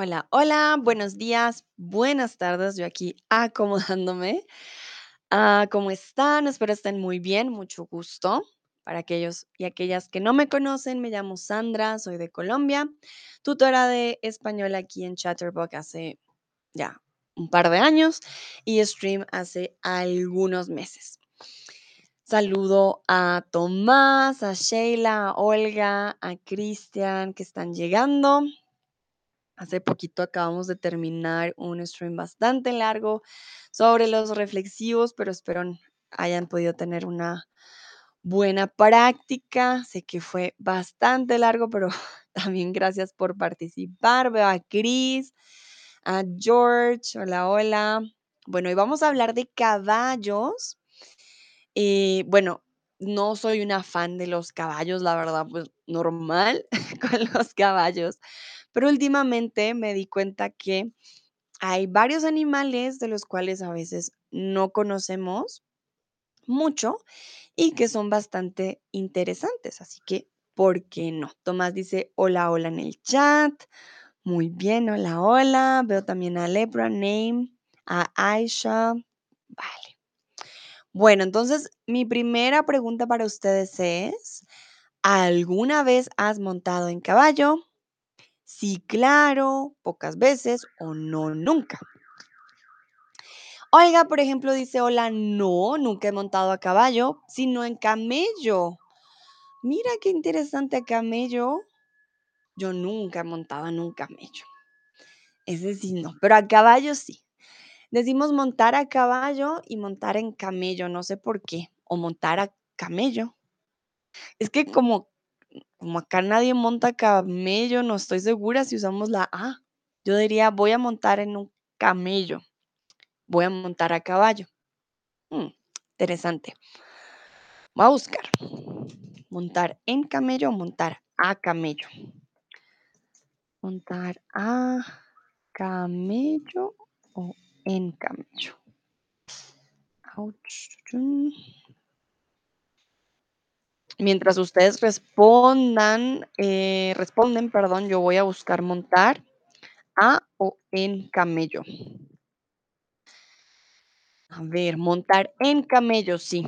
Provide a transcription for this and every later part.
Hola, hola, buenos días, buenas tardes, yo aquí acomodándome. Ah, ¿cómo están? Espero estén muy bien, mucho gusto. Para aquellos y aquellas que no me conocen, me llamo Sandra, soy de Colombia, tutora de español aquí en Chatterbox hace ya un par de años y stream hace algunos meses. Saludo a Tomás, a Sheila, a Olga, a Cristian que están llegando. Hace poquito acabamos de terminar un stream bastante largo sobre los reflexivos, pero espero hayan podido tener una buena práctica. Sé que fue bastante largo, pero también gracias por participar. Veo a Chris, a George, hola, hola. Bueno, hoy vamos a hablar de caballos. Eh, bueno, no soy una fan de los caballos, la verdad, pues normal con los caballos, pero últimamente me di cuenta que hay varios animales de los cuales a veces no conocemos mucho y que son bastante interesantes, así que, ¿por qué no? Tomás dice hola, hola en el chat. Muy bien, hola, hola. Veo también a Lebra, Name, a Aisha. Vale. Bueno, entonces mi primera pregunta para ustedes es, ¿alguna vez has montado en caballo? Sí, claro, pocas veces o no, nunca. Olga, por ejemplo, dice, hola, no, nunca he montado a caballo, sino en camello. Mira qué interesante a camello. Yo nunca he montado en un camello. Ese sí no, pero a caballo sí. Decimos montar a caballo y montar en camello, no sé por qué, o montar a camello. Es que como Como acá nadie monta camello, no estoy segura si usamos la A. Yo diría, voy a montar en un camello, voy a montar a caballo. Mm, interesante. Voy a buscar. Montar en camello o montar a camello. Montar a camello o en camello. Mientras ustedes respondan, eh, responden, perdón, yo voy a buscar montar a o en camello. A ver, montar en camello, sí.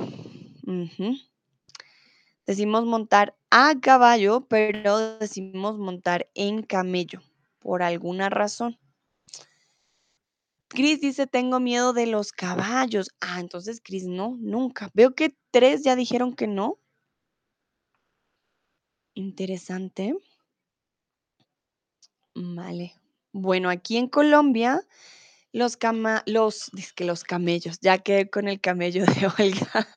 Decimos montar a caballo, pero decimos montar en camello, por alguna razón. Chris dice, tengo miedo de los caballos. Ah, entonces Chris, no, nunca. Veo que tres ya dijeron que no. Interesante. Vale. Bueno, aquí en Colombia, los los, que los camellos, ya que con el camello de Olga.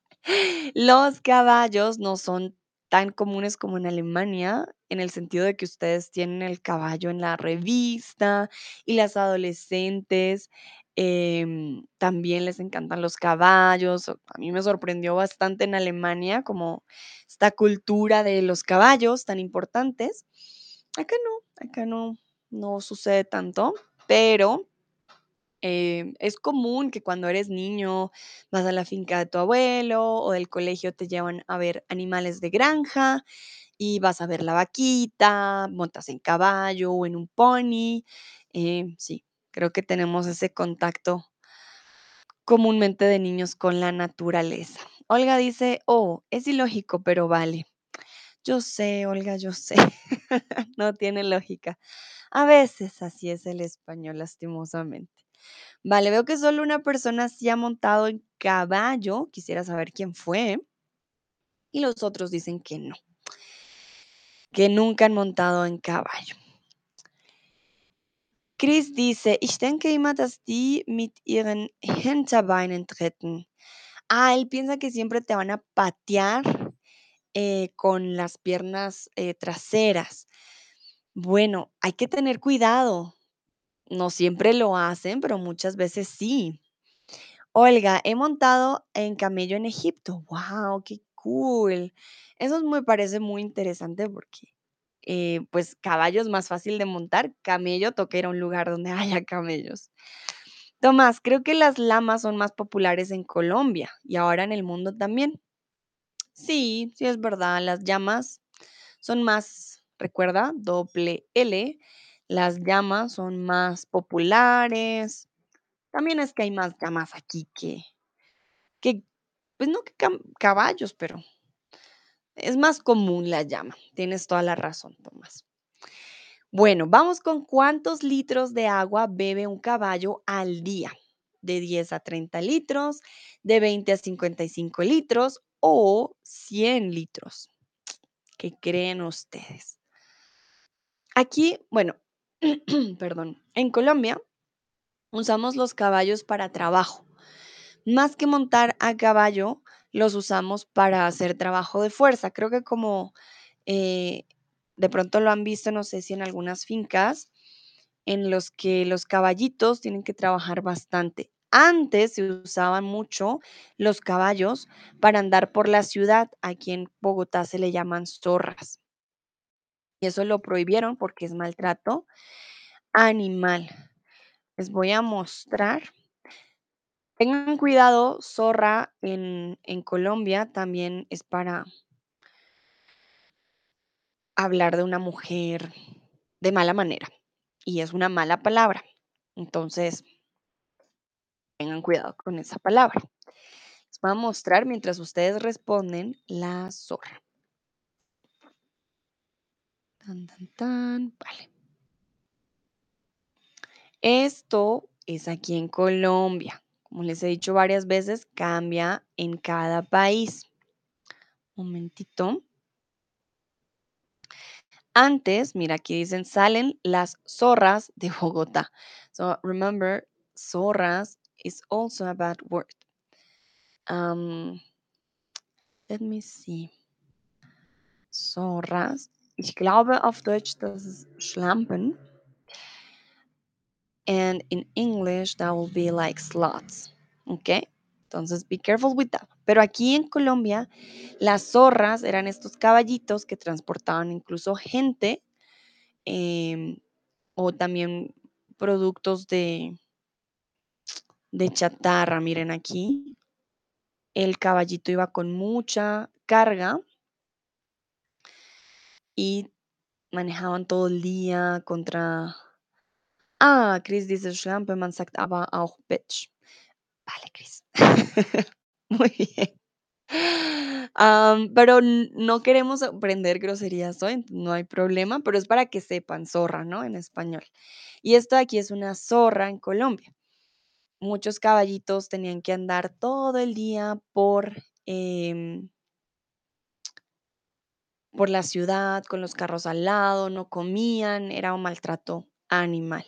Los caballos no son tan comunes como en Alemania, en el sentido de que ustedes tienen el caballo en la revista y las adolescentes em, también les encantan los caballos. A mí me sorprendió bastante en Alemania como esta cultura de los caballos tan importantes. Acá no, acá no, no sucede tanto, pero Em, es común que cuando eres niño vas a la finca de tu abuelo o del colegio te llevan a ver animales de granja y vas a ver la vaquita, montas en caballo o en un pony. em, sí, creo que tenemos ese contacto comúnmente de niños con la naturaleza. Olga dice, oh, es ilógico, pero vale. Yo sé, Olga, yo sé. No tiene lógica. A veces así es el español, lastimosamente. Vale, veo que solo una persona sí ha montado en caballo. Quisiera saber quién fue. Y los otros dicen que no, que nunca han montado en caballo. Chris dice, ich denke immer, dass die mit ihren Hinterbeinen treten. Ah, él piensa que siempre te van a patear eh, con las piernas eh, traseras. Bueno, hay que tener cuidado. No siempre lo hacen, pero muchas veces sí. Olga, he montado en camello en Egipto. Wow, qué cool. Eso me parece muy interesante porque, eh, pues, caballo es más fácil de montar. Camello toca ir a un lugar donde haya camellos. Tomás, creo que las lamas son más populares en Colombia y ahora en el mundo también. Sí, sí es verdad. Las llamas son más, recuerda, doble L. Las llamas son más populares. También es que hay más llamas aquí que que, pues, no que caballos, pero es más común la llama. Tienes toda la razón, Tomás. Bueno, vamos con cuántos litros de agua bebe un caballo al día. De 10 a 30 litros, de 20 a 55 litros o 100 litros. ¿Qué creen ustedes? Aquí, bueno, perdón, en Colombia usamos los caballos para trabajo. Más que montar a caballo, los usamos para hacer trabajo de fuerza. Creo que como eh, de pronto lo han visto, no sé si en algunas fincas, en los que los caballitos tienen que trabajar bastante. Antes se usaban mucho los caballos para andar por la ciudad. Aquí en Bogotá se le llaman zorras. Y eso lo prohibieron porque es maltrato animal. Les voy a mostrar. Tengan cuidado, zorra en, en Colombia también es para hablar de una mujer de mala manera y es una mala palabra. Entonces, tengan cuidado con esa palabra. Les voy a mostrar mientras ustedes responden la zorra. Vale. Esto es aquí en Colombia. Como les he dicho varias veces, cambia en cada país. Momentito. Antes, mira, aquí dicen, salen las zorras de Bogotá. So remember, zorras is also a bad word. Um, let me see. Zorras. Ich glaube auf Deutsch, das ist Schlampen. And in English, that will be like slots. ¿Ok? Entonces, be careful with that. Pero aquí en Colombia, las zorras eran estos caballitos que transportaban incluso gente em, o también productos de, de chatarra. Miren aquí, el caballito iba con mucha carga y manejaban todo el día contra... Ah, Chris dice Schlampe, man sagt aber auch Bitch. Vale, Chris. Muy bien. Pero no queremos aprender groserías hoy, no hay problema, pero es para que sepan, zorra, ¿no? En español. Y esto de aquí es una zorra en Colombia. Muchos caballitos tenían que andar todo el día por, em, por la ciudad, con los carros al lado, no comían, era un maltrato animal.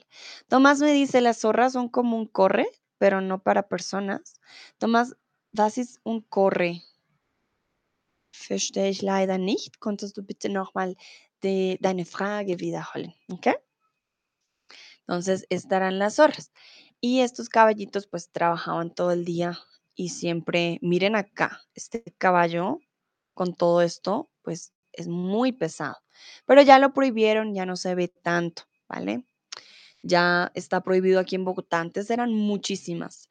Tomás me dice, las zorras son como un corre, pero no para personas. Tomás, was un corre? Verstehe ich leider nicht. Konntest du bitte nochmal de, deine Frage wiederholen? ¿Ok? Entonces estarán las zorras. Y estos caballitos pues trabajaban todo el día y siempre, miren acá, este caballo con todo esto pues es muy pesado. Pero ya lo prohibieron, ya no se ve tanto, ¿vale? Ya está prohibido aquí en Bogotá. Antes eran muchísimas.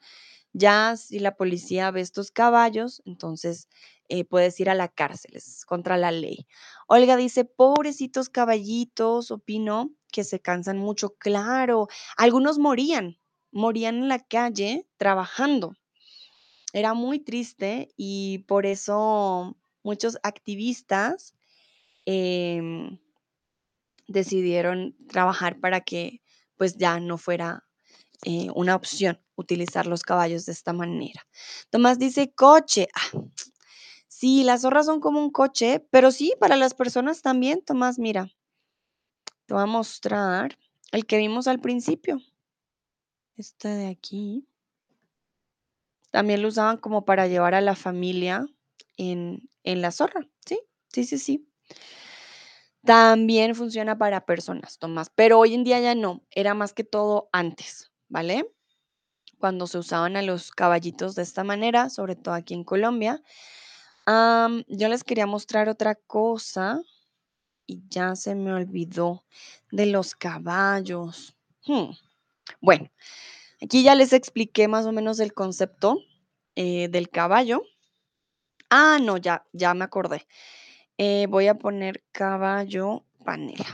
Ya si la policía ve estos caballos, entonces eh, puedes ir a la cárcel, es contra la ley. Olga dice, pobrecitos caballitos, opino que se cansan mucho. Claro, algunos morían, morían en la calle trabajando. Era muy triste y por eso muchos activistas em, decidieron trabajar para que pues ya no fuera eh, una opción utilizar los caballos de esta manera. Tomás dice coche. Ah, sí, las zorras son como un coche, pero sí, para las personas también, Tomás, mira, te voy a mostrar el que vimos al principio. Este de aquí. También lo usaban como para llevar a la familia en, en la zorra. Sí, sí, sí, sí. También funciona para personas, Tomás, pero hoy en día ya no, era más que todo antes, ¿vale? Cuando se usaban a los caballitos de esta manera, sobre todo aquí en Colombia. Yo les quería mostrar otra cosa y ya se me olvidó de los caballos. Hmm, Bueno, aquí ya les expliqué más o menos el concepto eh, del caballo. Ah, no, ya, ya me acordé. Eh, voy a poner caballo panela.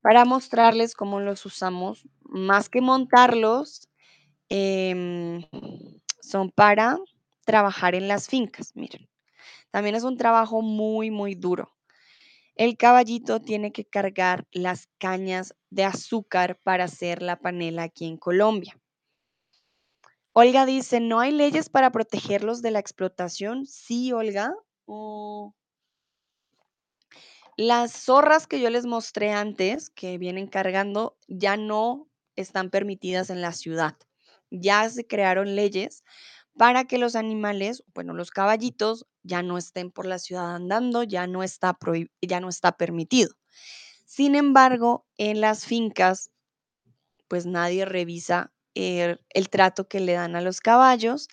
para mostrarles cómo los usamos, más que montarlos, em, son para trabajar en las fincas, miren. También es un trabajo muy, muy duro. El caballito tiene que cargar las cañas de azúcar para hacer la panela aquí en Colombia. Olga dice, ¿no hay leyes para protegerlos de la explotación? Sí, Olga. Oh. Las zorras que yo les mostré antes, que vienen cargando, ya no están permitidas en la ciudad. Ya se crearon leyes para que los animales, bueno, los caballitos, ya no estén por la ciudad andando, ya no está, ya no está permitido. Sin embargo, en las fincas, pues nadie revisa el, el trato que le dan a los caballos.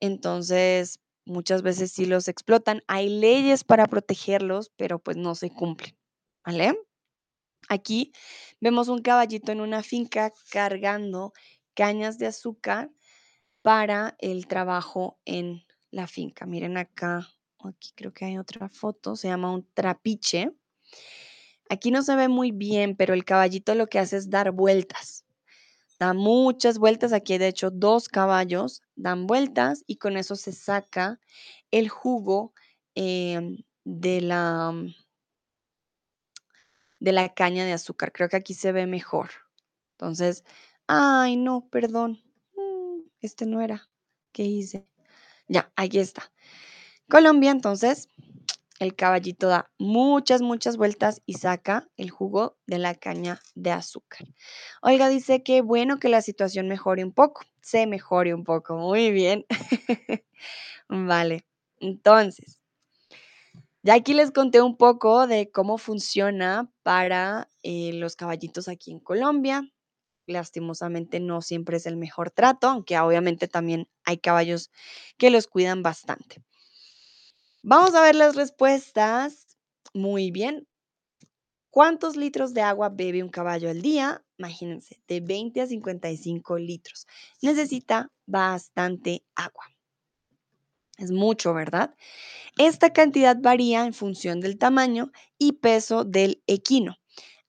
Entonces, muchas veces sí los explotan. Hay leyes para protegerlos, pero pues no se cumplen. ¿Vale? Aquí vemos un caballito en una finca cargando cañas de azúcar para el trabajo en la finca. Miren acá, aquí creo que hay otra foto, se llama un trapiche. Aquí no se ve muy bien, pero el caballito lo que hace es dar vueltas. Da muchas vueltas, aquí de hecho dos caballos dan vueltas y con eso se saca el jugo em, de la, de la caña de azúcar. Creo que aquí se ve mejor. Entonces, ay, no, perdón. Mm, este no era. ¿Qué hice? Ya, aquí está. Colombia, entonces, el caballito da muchas, muchas vueltas y saca el jugo de la caña de azúcar. Oiga, dice que bueno que la situación mejore un poco. Se mejore un poco. Muy bien. vale. Entonces, ya aquí les conté un poco de cómo funciona para eh, los caballitos aquí en Colombia. Lastimosamente no siempre es el mejor trato, aunque obviamente también hay caballos que los cuidan bastante. Vamos a ver las respuestas. Muy bien. ¿Cuántos litros de agua bebe un caballo al día? Imagínense, de 20 a 55 litros. Necesita bastante agua. Es mucho, ¿verdad? Esta cantidad varía en función del tamaño y peso del equino,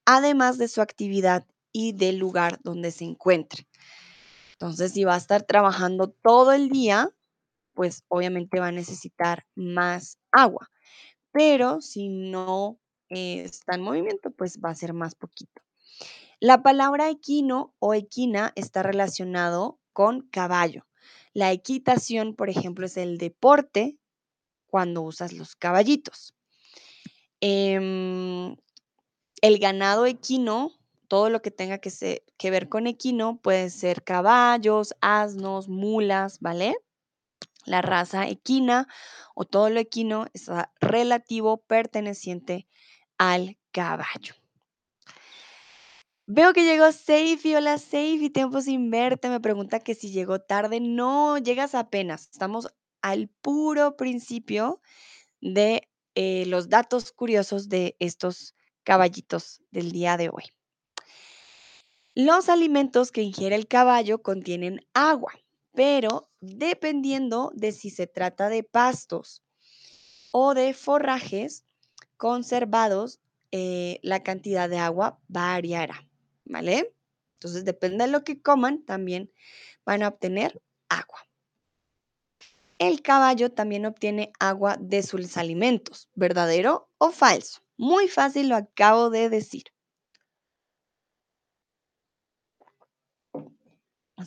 además de su actividad y del lugar donde se encuentre. Entonces, si va a estar trabajando todo el día, pues obviamente va a necesitar más agua. Pero si no está en movimiento, pues va a ser más poquito. La palabra equino o equina está relacionado con caballo. La equitación, por ejemplo, es el deporte cuando usas los caballitos. Em, el ganado equino, todo lo que tenga que, que ver con equino, puede ser caballos, asnos, mulas, ¿vale? La raza equina o todo lo equino es relativo perteneciente al caballo. Veo que llegó Seifi. Hola Seifi, tiempo sin verte. Me pregunta que si llegó tarde. No, llegas apenas. Estamos al puro principio de eh, los datos curiosos de estos caballitos del día de hoy. Los alimentos que ingiere el caballo contienen agua, pero dependiendo de si se trata de pastos o de forrajes conservados, eh, la cantidad de agua variará, ¿vale? Entonces, depende de lo que coman, también van a obtener agua. El caballo también obtiene agua de sus alimentos, ¿verdadero o falso? Muy fácil, lo acabo de decir.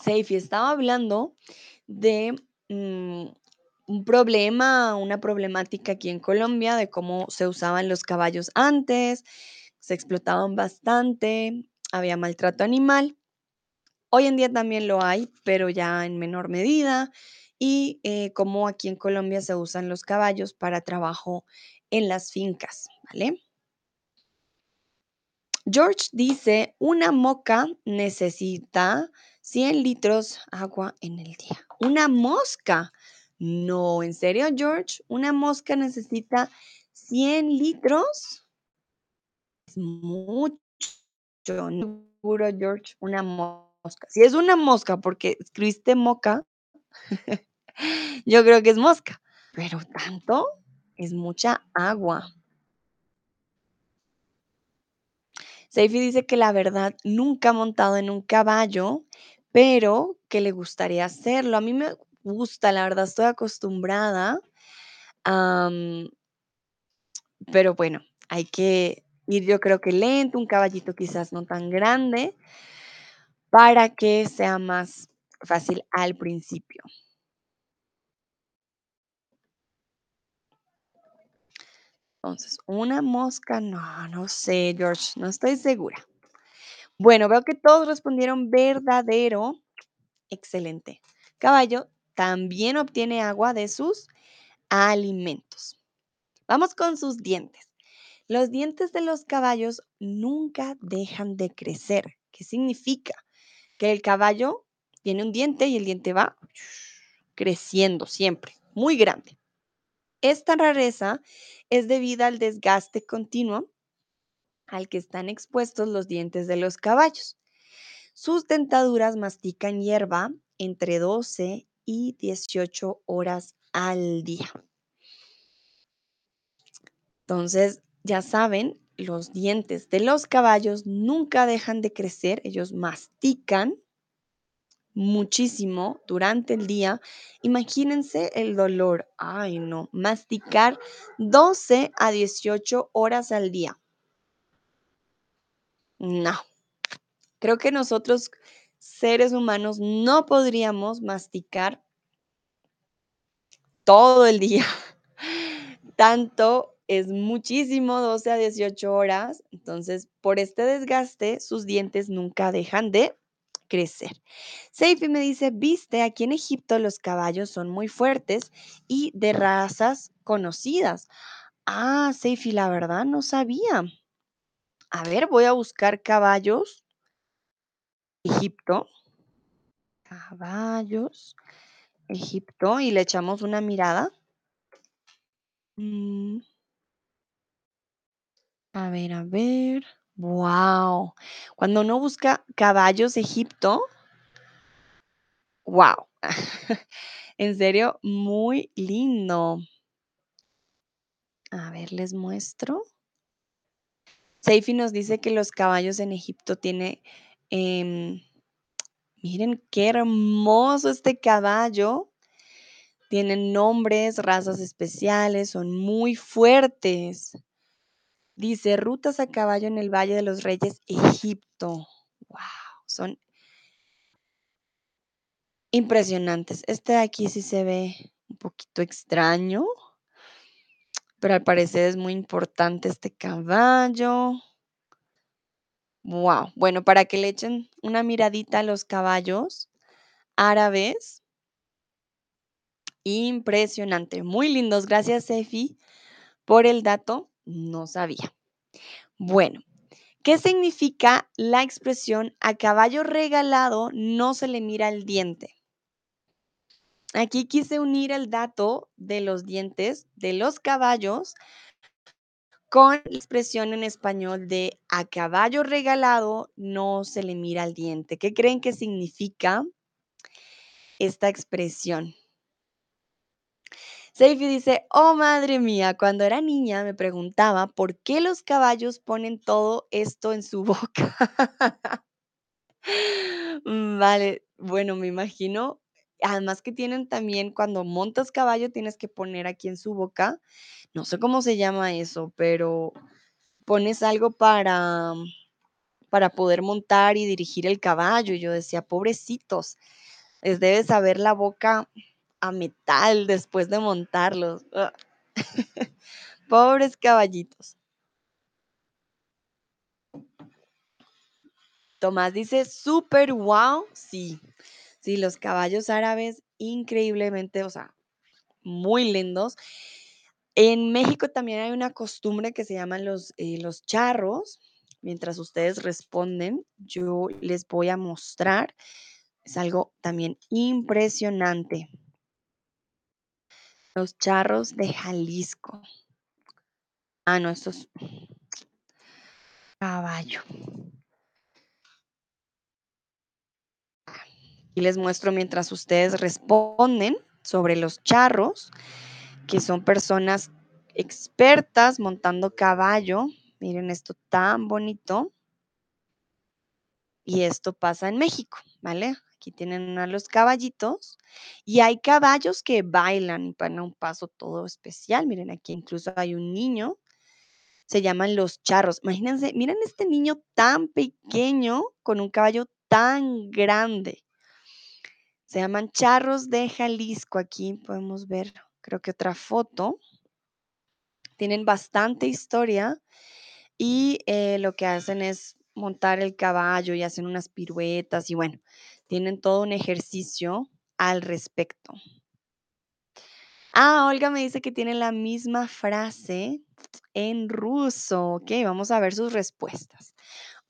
Seifi estaba hablando de mm, un problema, una problemática aquí en Colombia de cómo se usaban los caballos antes, se explotaban bastante, había maltrato animal. Hoy en día también lo hay, pero ya en menor medida y eh, cómo aquí en Colombia se usan los caballos para trabajo en las fincas, ¿vale? George dice, una moca necesita 100 litros agua en el día. Una mosca. No, ¿en serio, George? ¿Una mosca necesita 100 litros? Es mucho. Seguro, George, una mosca. Si es una mosca porque escribiste moca, Yo creo que es mosca, pero tanto es mucha agua. Seifi dice que la verdad nunca ha montado en un caballo, pero que le gustaría hacerlo. A mí me gusta, la verdad, estoy acostumbrada, pero bueno, hay que ir, yo creo que lento, un caballito quizás no tan grande, para que sea más fácil al principio. Entonces, una mosca, no, no sé, George, no estoy segura. Bueno, veo que todos respondieron verdadero. Excelente. Caballo también obtiene agua de sus alimentos. Vamos con sus dientes. Los dientes de los caballos nunca dejan de crecer. ¿Qué significa? Que el caballo tiene un diente y el diente va creciendo siempre, muy grande. Esta rareza es debida al desgaste continuo al que están expuestos los dientes de los caballos. Sus dentaduras mastican hierba entre 12 y 18 horas al día. Entonces, ya saben, los dientes de los caballos nunca dejan de crecer, ellos mastican muchísimo durante el día. Imagínense el dolor. Ay, no, masticar 12 a 18 horas al día. No, creo que nosotros seres humanos no podríamos masticar todo el día. Tanto es muchísimo, 12 a 18 horas. Entonces, por este desgaste, sus dientes nunca dejan de crecer. Seifi me dice, viste, aquí en Egipto los caballos son muy fuertes y de razas conocidas. Ah, Seifi, la verdad no sabía. A ver, voy a buscar caballos. Egipto. Caballos. Egipto. Y le echamos una mirada. Mm. A ver, a ver. Wow. Cuando uno busca caballos Egipto, wow. en serio, muy lindo. A ver, les muestro. Seifi nos dice que los caballos en Egipto tiene, em, miren qué hermoso este caballo. Tienen nombres, razas especiales, son muy fuertes. Dice, rutas a caballo en el Valle de los Reyes, Egipto. Wow, son impresionantes. Este de aquí sí se ve un poquito extraño, pero al parecer es muy importante este caballo. Wow, bueno, para que le echen una miradita a los caballos árabes. Impresionante, muy lindos. Gracias, Efi, por el dato. No sabía. Bueno, ¿qué significa la expresión a caballo regalado no se le mira el diente? Aquí quise unir el dato de los dientes de los caballos con la expresión en español de a caballo regalado no se le mira el diente. ¿Qué creen que significa esta expresión? Seifi dice, oh madre mía, cuando era niña me preguntaba por qué los caballos ponen todo esto en su boca. Vale, bueno, me imagino, además que tienen también, cuando montas caballo tienes que poner aquí en su boca, no sé cómo se llama eso, pero pones algo para, para poder montar y dirigir el caballo. Y yo decía, pobrecitos, les debe saber la boca a metal después de montarlos. Ah. Pobres caballitos. Tomás dice, súper wow. Sí, sí, los caballos árabes increíblemente, o sea, muy lindos. En México también hay una costumbre que se llaman los, eh, los charros. Mientras ustedes responden, yo les voy a mostrar. Es algo también impresionante. Los charros de Jalisco. Ah, no, estos. Caballo. Y les muestro mientras ustedes responden sobre los charros, que son personas expertas montando caballo. Miren esto tan bonito. y esto pasa en México, ¿vale? Aquí tienen a los caballitos y hay caballos que bailan y van a un paso todo especial. Miren, aquí incluso hay un niño, se llaman los charros. Imagínense, miren este niño tan pequeño con un caballo tan grande. Se llaman charros de Jalisco. Aquí podemos ver, creo que otra foto. Tienen bastante historia y eh, lo que hacen es montar el caballo y hacen unas piruetas y bueno, tienen todo un ejercicio al respecto. Ah, Olga me dice que tiene la misma frase en ruso. Ok, vamos a ver sus respuestas.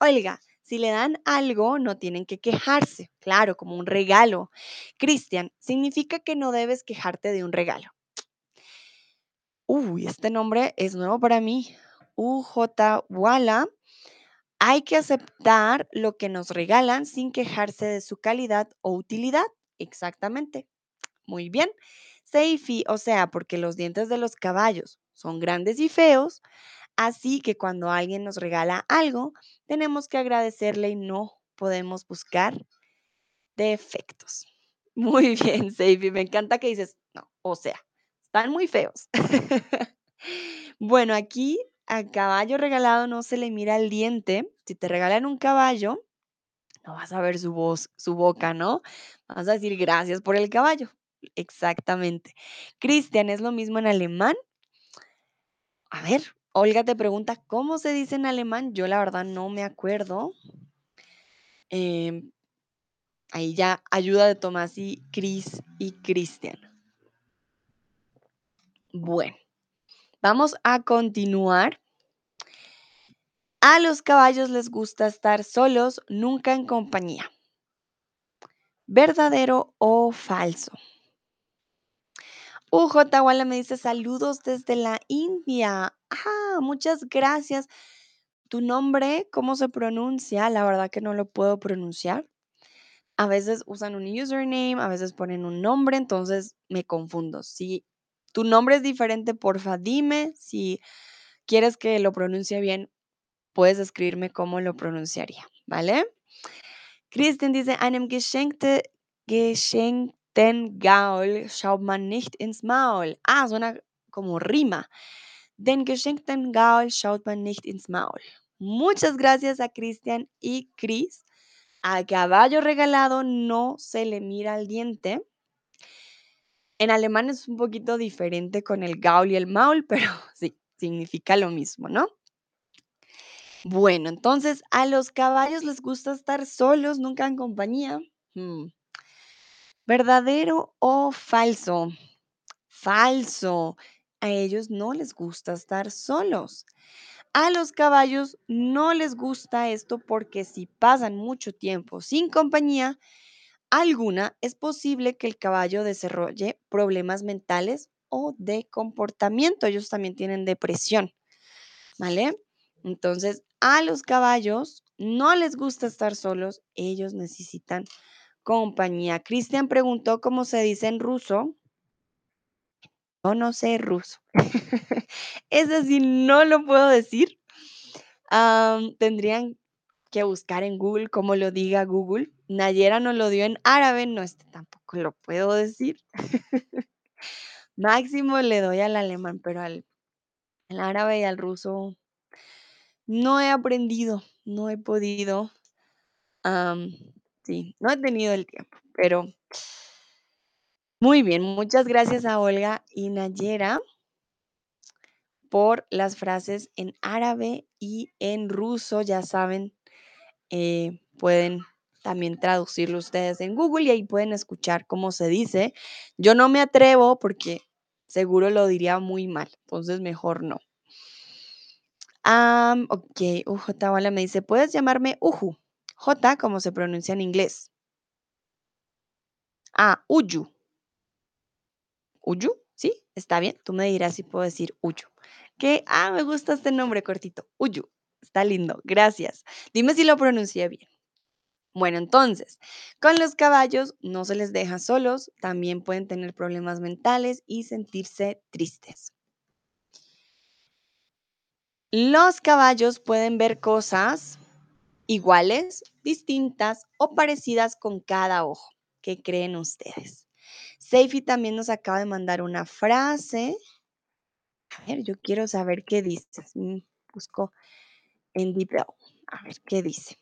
Olga, si le dan algo, no tienen que quejarse. Claro, como un regalo. Cristian, significa que no debes quejarte de un regalo. Uy, este nombre es nuevo para mí. UJ Wala. Hay que aceptar lo que nos regalan sin quejarse de su calidad o utilidad. Exactamente. Muy bien. Seifi, o sea, porque los dientes de los caballos son grandes y feos, así que cuando alguien nos regala algo, tenemos que agradecerle y no podemos buscar defectos. Muy bien, Seifi, me encanta que dices, no, o sea, están muy feos. bueno, aquí al caballo regalado no se le mira el diente. Si te regalan un caballo, no vas a ver su voz, su boca, ¿no? Vas a decir gracias por el caballo. Exactamente. Cristian, ¿es lo mismo en alemán? A ver, Olga te pregunta, ¿cómo se dice en alemán? Yo la verdad no me acuerdo. Em, ahí ya ayuda de Tomás y Cris y Cristian. Bueno, vamos a continuar. A los caballos les gusta estar solos, nunca en compañía. ¿Verdadero o falso? UJ Walla me dice saludos desde la India. Ah, muchas gracias. ¿Tu nombre cómo se pronuncia? La verdad que no lo puedo pronunciar. A veces usan un username, a veces ponen un nombre, entonces me confundo. Si tu nombre es diferente, porfa, dime. Si quieres que lo pronuncie bien, puedes escribirme cómo lo pronunciaría, ¿vale? Christian dice, einem geschenkte, geschenkten Gaul schaut man nicht ins Maul. Ah, suena como rima. Den geschenkten Gaul schaut man nicht ins Maul. Muchas gracias a Christian y Chris. Al caballo regalado no se le mira el diente. En alemán es un poquito diferente con el Gaul y el Maul, pero sí, significa lo mismo, ¿no? Bueno, entonces a los caballos les gusta estar solos, nunca en compañía. Hmm. ¿Verdadero o falso? Falso. A ellos no les gusta estar solos. A los caballos no les gusta esto porque si pasan mucho tiempo sin compañía alguna, es posible que el caballo desarrolle problemas mentales o de comportamiento. Ellos también tienen depresión. ¿Vale? Entonces, a los caballos no les gusta estar solos, ellos necesitan compañía. Cristian preguntó cómo se dice en ruso. Yo no sé ruso. es decir, no lo puedo decir. tendrían que buscar en Google cómo lo diga Google. Nayera no lo dio en árabe, no, este tampoco lo puedo decir. Máximo le doy al alemán, pero al árabe y al ruso no he aprendido, no he podido. Sí, no he tenido el tiempo, pero muy bien. Muchas gracias a Olga y Nayera por las frases en árabe y en ruso. Ya saben, eh, pueden también traducirlo ustedes en Google y ahí pueden escuchar cómo se dice. Yo no me atrevo porque seguro lo diría muy mal, entonces mejor no. ok, UJ Wala me dice, ¿puedes llamarme Uju? J, como se pronuncia en inglés. Ah, Uyu. Uyu, ¿sí? Está bien. Tú me dirás si puedo decir Uyu. Que, ah, me gusta este nombre cortito. Uyu. Está lindo. Gracias. Dime si lo pronuncié bien. Bueno, entonces, con los caballos no se les deja solos, también pueden tener problemas mentales y sentirse tristes. Los caballos pueden ver cosas iguales, distintas o parecidas con cada ojo. ¿Qué creen ustedes? Seifi también nos acaba de mandar una frase. A ver, yo quiero saber qué dice. Mm, Busco en DeepL. A ver qué dice.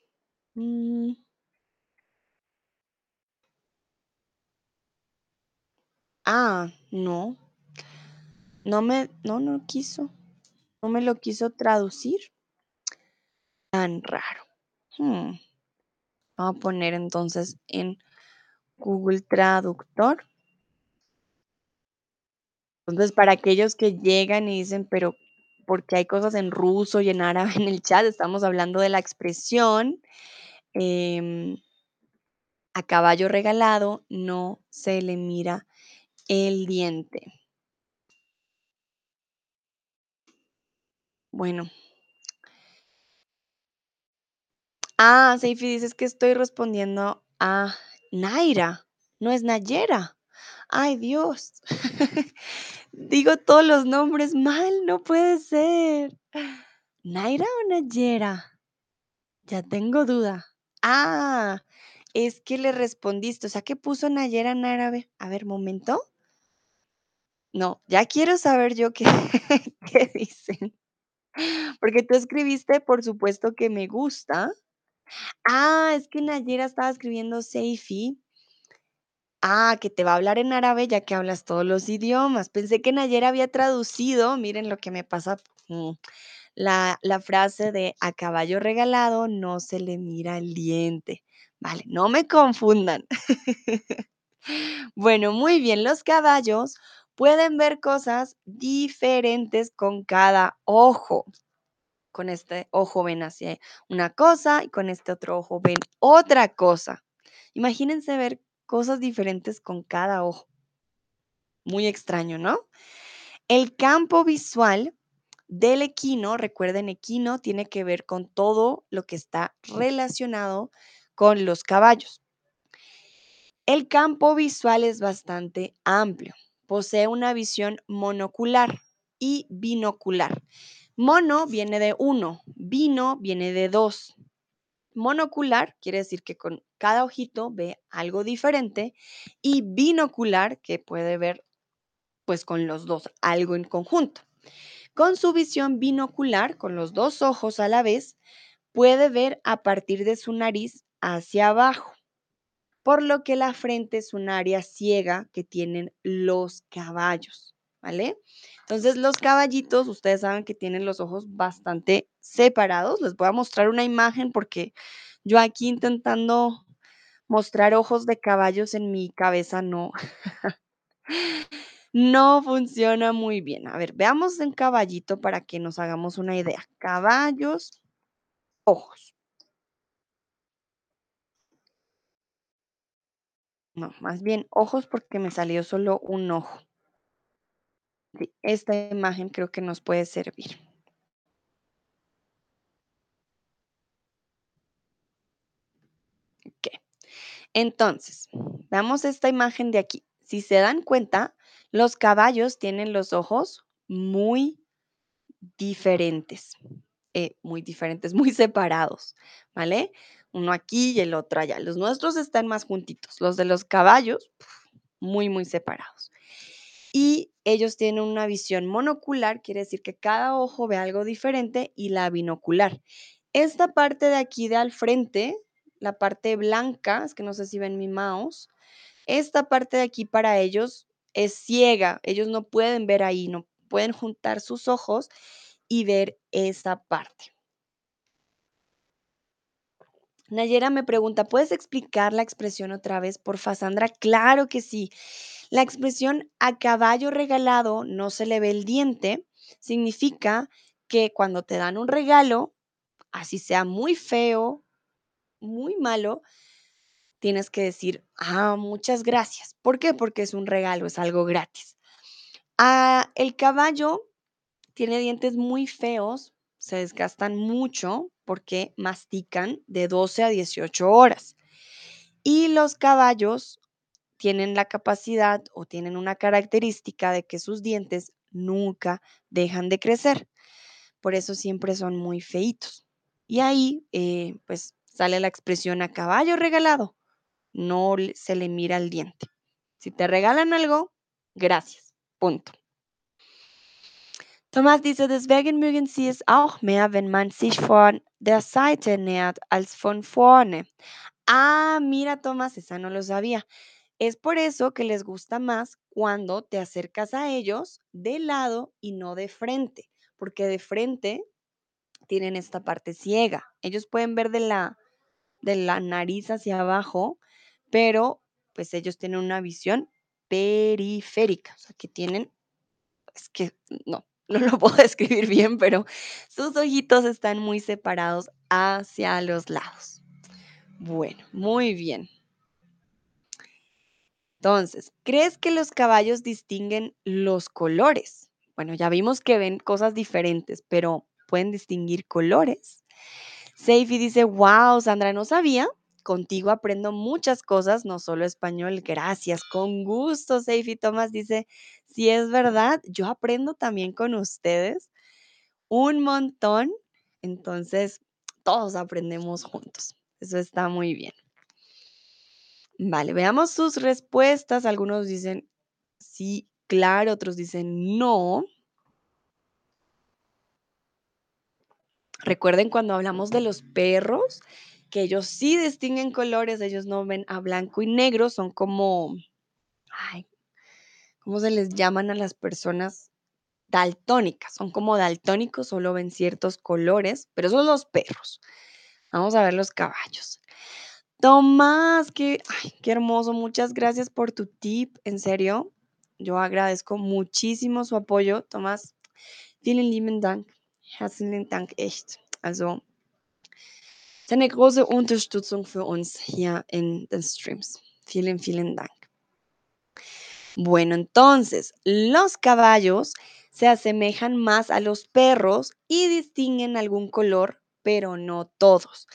Mm, Ah, no. No me, no, no quiso. No me lo quiso traducir. Tan raro. Hmm, Vamos a poner entonces en Google Traductor. Entonces, para aquellos que llegan y dicen, pero ¿por qué hay cosas en ruso y en árabe en el chat? Estamos hablando de la expresión em, a caballo regalado no se le mira el diente. Bueno. Ah, Seifi, dices que estoy respondiendo a Naira, no es Nayera. Ay, Dios. Digo todos los nombres mal, no puede ser. ¿Naira o Nayera? Ya tengo duda. Ah, es que le respondiste, o sea, ¿qué puso Nayera en árabe? A ver, momento. No, ya quiero saber yo qué, qué dicen. Porque tú escribiste, por supuesto que me gusta. Ah, es que Nayera estaba escribiendo Seifi. Ah, que te va a hablar en árabe ya que hablas todos los idiomas. Pensé que Nayera había traducido, miren lo que me pasa, mm, la, la frase de a caballo regalado no se le mira el diente. Vale, no me confundan. Bueno, muy bien, los caballos pueden ver cosas diferentes con cada ojo. Con este ojo ven hacia una cosa y con este otro ojo ven otra cosa. Imagínense ver cosas diferentes con cada ojo. Muy extraño, ¿no? El campo visual del equino, recuerden, equino tiene que ver con todo lo que está relacionado con los caballos. El campo visual es bastante amplio. Posee una visión monocular y binocular. Mono viene de uno, vino viene de dos. Monocular quiere decir que con cada ojito ve algo diferente y binocular que puede ver pues con los dos algo en conjunto. Con su visión binocular, con los dos ojos a la vez, puede ver a partir de su nariz hacia abajo, por lo que la frente es un área ciega que tienen los caballos, ¿vale? Entonces los caballitos, ustedes saben que tienen los ojos bastante separados. Les voy a mostrar una imagen porque yo aquí intentando mostrar ojos de caballos en mi cabeza no, no funciona muy bien. A ver, veamos en caballito para que nos hagamos una idea. Caballos, ojos. No, más bien ojos porque me salió solo un ojo. Esta imagen creo que nos puede servir. Ok. Entonces, veamos esta imagen de aquí. Si se dan cuenta, los caballos tienen los ojos muy diferentes, eh, muy diferentes, muy separados, ¿vale? Uno aquí y el otro allá. Los nuestros están más juntitos. Los de los caballos, muy, muy separados. Y ellos tienen una visión monocular, quiere decir que cada ojo ve algo diferente, y la binocular. Esta parte de aquí de al frente, la parte blanca, es que no sé si ven mi mouse, esta parte de aquí para ellos es ciega, ellos no pueden ver ahí, no pueden juntar sus ojos y ver esa parte. Nayera me pregunta, ¿puedes explicar la expresión otra vez, porfa, Sandra? Claro que sí. La expresión a caballo regalado no se le ve el diente significa que cuando te dan un regalo, así sea muy feo, muy malo, tienes que decir, ah, muchas gracias. ¿Por qué? Porque es un regalo, es algo gratis. Ah, el caballo tiene dientes muy feos, se desgastan mucho porque mastican de 12 a 18 horas. Y los caballos tienen la capacidad o tienen una característica de que sus dientes nunca dejan de crecer. Por eso siempre son muy feitos. Y ahí, eh, pues, sale la expresión a caballo regalado, no se le mira el diente. Si te regalan algo, gracias, punto. Thomas dice, deswegen mögen sie es auch mehr, wenn man sich von der Seite nähert als von vorne. Ah, mira, Tomás, esa no lo sabía. Es por eso que les gusta más cuando te acercas a ellos de lado y no de frente, porque de frente tienen esta parte ciega. Ellos pueden ver de la, de la nariz hacia abajo, pero pues ellos tienen una visión periférica, o sea, que tienen, es que no, no lo puedo describir bien, pero sus ojitos están muy separados hacia los lados. Bueno, muy bien. Entonces, ¿crees que los caballos distinguen los colores? Bueno, ya vimos que ven cosas diferentes, pero ¿pueden distinguir colores? Seifi dice, wow, Sandra, no sabía. Contigo aprendo muchas cosas, no solo español. Gracias, con gusto. Seifi Tomás dice, si es verdad, yo aprendo también con ustedes un montón. Entonces, todos aprendemos juntos. Eso está muy bien. Vale, veamos sus respuestas. Algunos dicen sí, claro, otros dicen no. Recuerden cuando hablamos de los perros, que ellos sí distinguen colores, ellos no ven a blanco y negro, son como, ay, ¿cómo se les llaman a las personas? Daltónicas, son como daltónicos, solo ven ciertos colores, pero son los perros. Vamos a ver los caballos. Tomás, qué, qué hermoso, muchas gracias por tu tip, en serio. Yo agradezco muchísimo su apoyo, Tomás. Vielen lieben Dank. Herzlichen Dank, echt. Also, es ist eine große Unterstützung für uns hier in den Streams. Vielen, vielen Dank. Bueno, entonces, los caballos se asemejan más a los perros y distinguen algún color, pero no todos.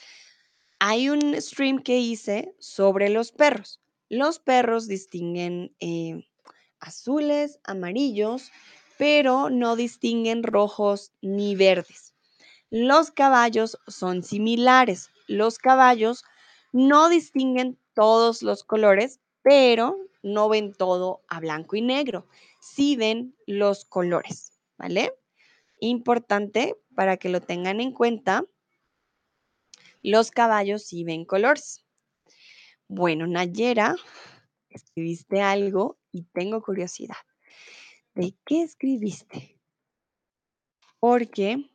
Hay un stream que hice sobre los perros. Los perros distinguen eh, azules, amarillos, pero no distinguen rojos ni verdes. Los caballos son similares. Los caballos no distinguen todos los colores, pero no ven todo a blanco y negro. Sí ven los colores, ¿vale? Importante para que lo tengan en cuenta. Los caballos sí ven colores. Bueno, Nayera, escribiste algo y tengo curiosidad. ¿De qué escribiste? Porque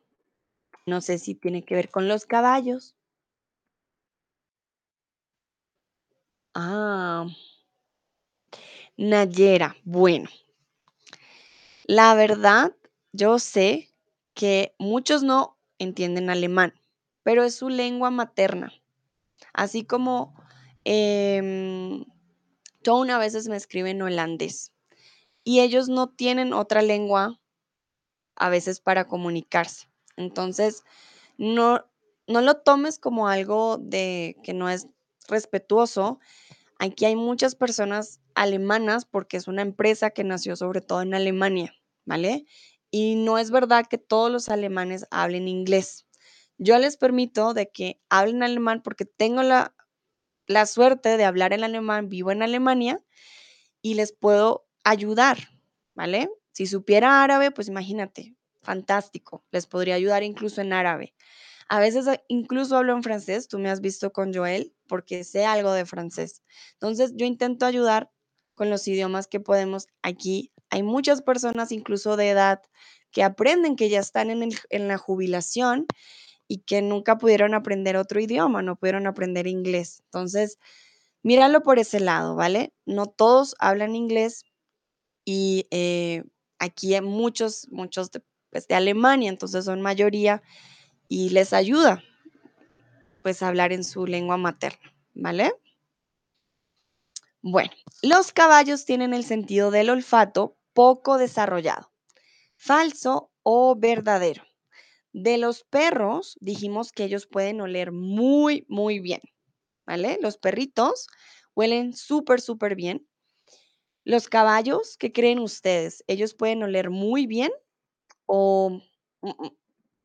no sé si tiene que ver con los caballos. Ah, Nayera, bueno, la verdad, yo sé que muchos no entienden alemán, pero es su lengua materna. Así como eh, Tone a veces me escribe en holandés y ellos no tienen otra lengua a veces para comunicarse. Entonces, no, no lo tomes como algo de que no es respetuoso. Aquí hay muchas personas alemanas porque es una empresa que nació sobre todo en Alemania, ¿vale? Y no es verdad que todos los alemanes hablen inglés. Yo les permito de que hablen alemán porque tengo la, la suerte de hablar en alemán, vivo en Alemania y les puedo ayudar, ¿vale? Si supiera árabe, pues imagínate, fantástico, les podría ayudar incluso en árabe. A veces eh, incluso hablo en francés, tú me has visto con Joel, porque sé algo de francés. Entonces yo intento ayudar con los idiomas que podemos aquí. Hay muchas personas incluso de edad que aprenden, que ya están en, el- en la jubilación y que nunca pudieron aprender otro idioma, no pudieron aprender inglés. Entonces, míralo por ese lado, ¿vale? No todos hablan inglés y eh, aquí hay muchos, muchos de, pues, de Alemania, entonces son mayoría y les ayuda pues hablar en su lengua materna, ¿vale? Bueno, los caballos tienen el sentido del olfato poco desarrollado, falso o verdadero. De los perros, dijimos que ellos pueden oler muy, muy bien, ¿vale? Los perritos huelen súper, súper bien. Los caballos, ¿qué creen ustedes? ¿Ellos pueden oler muy bien o mm, mm,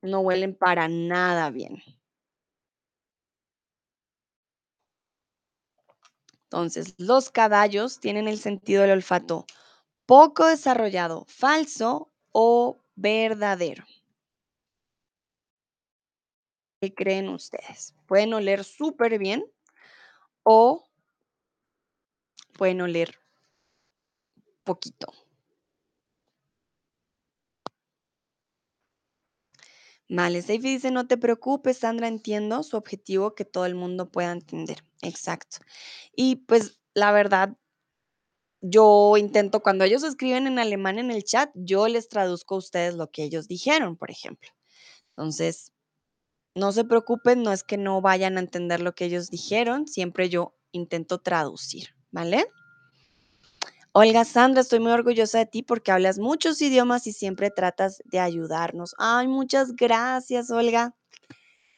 no huelen para nada bien? Entonces, los caballos tienen el sentido del olfato poco desarrollado, falso o verdadero. ¿Qué creen ustedes? Pueden oler súper bien o pueden oler poquito. Vale, Seifi dice, no te preocupes, Sandra, entiendo su objetivo que todo el mundo pueda entender. Exacto. Y pues la verdad, yo intento, cuando ellos escriben en alemán en el chat, yo les traduzco a ustedes lo que ellos dijeron, por ejemplo. Entonces, no se preocupen, no es que no vayan a entender lo que ellos dijeron, siempre yo intento traducir, ¿vale? Olga Sandra, estoy muy orgullosa de ti porque hablas muchos idiomas y siempre tratas de ayudarnos. Ay, muchas gracias, Olga.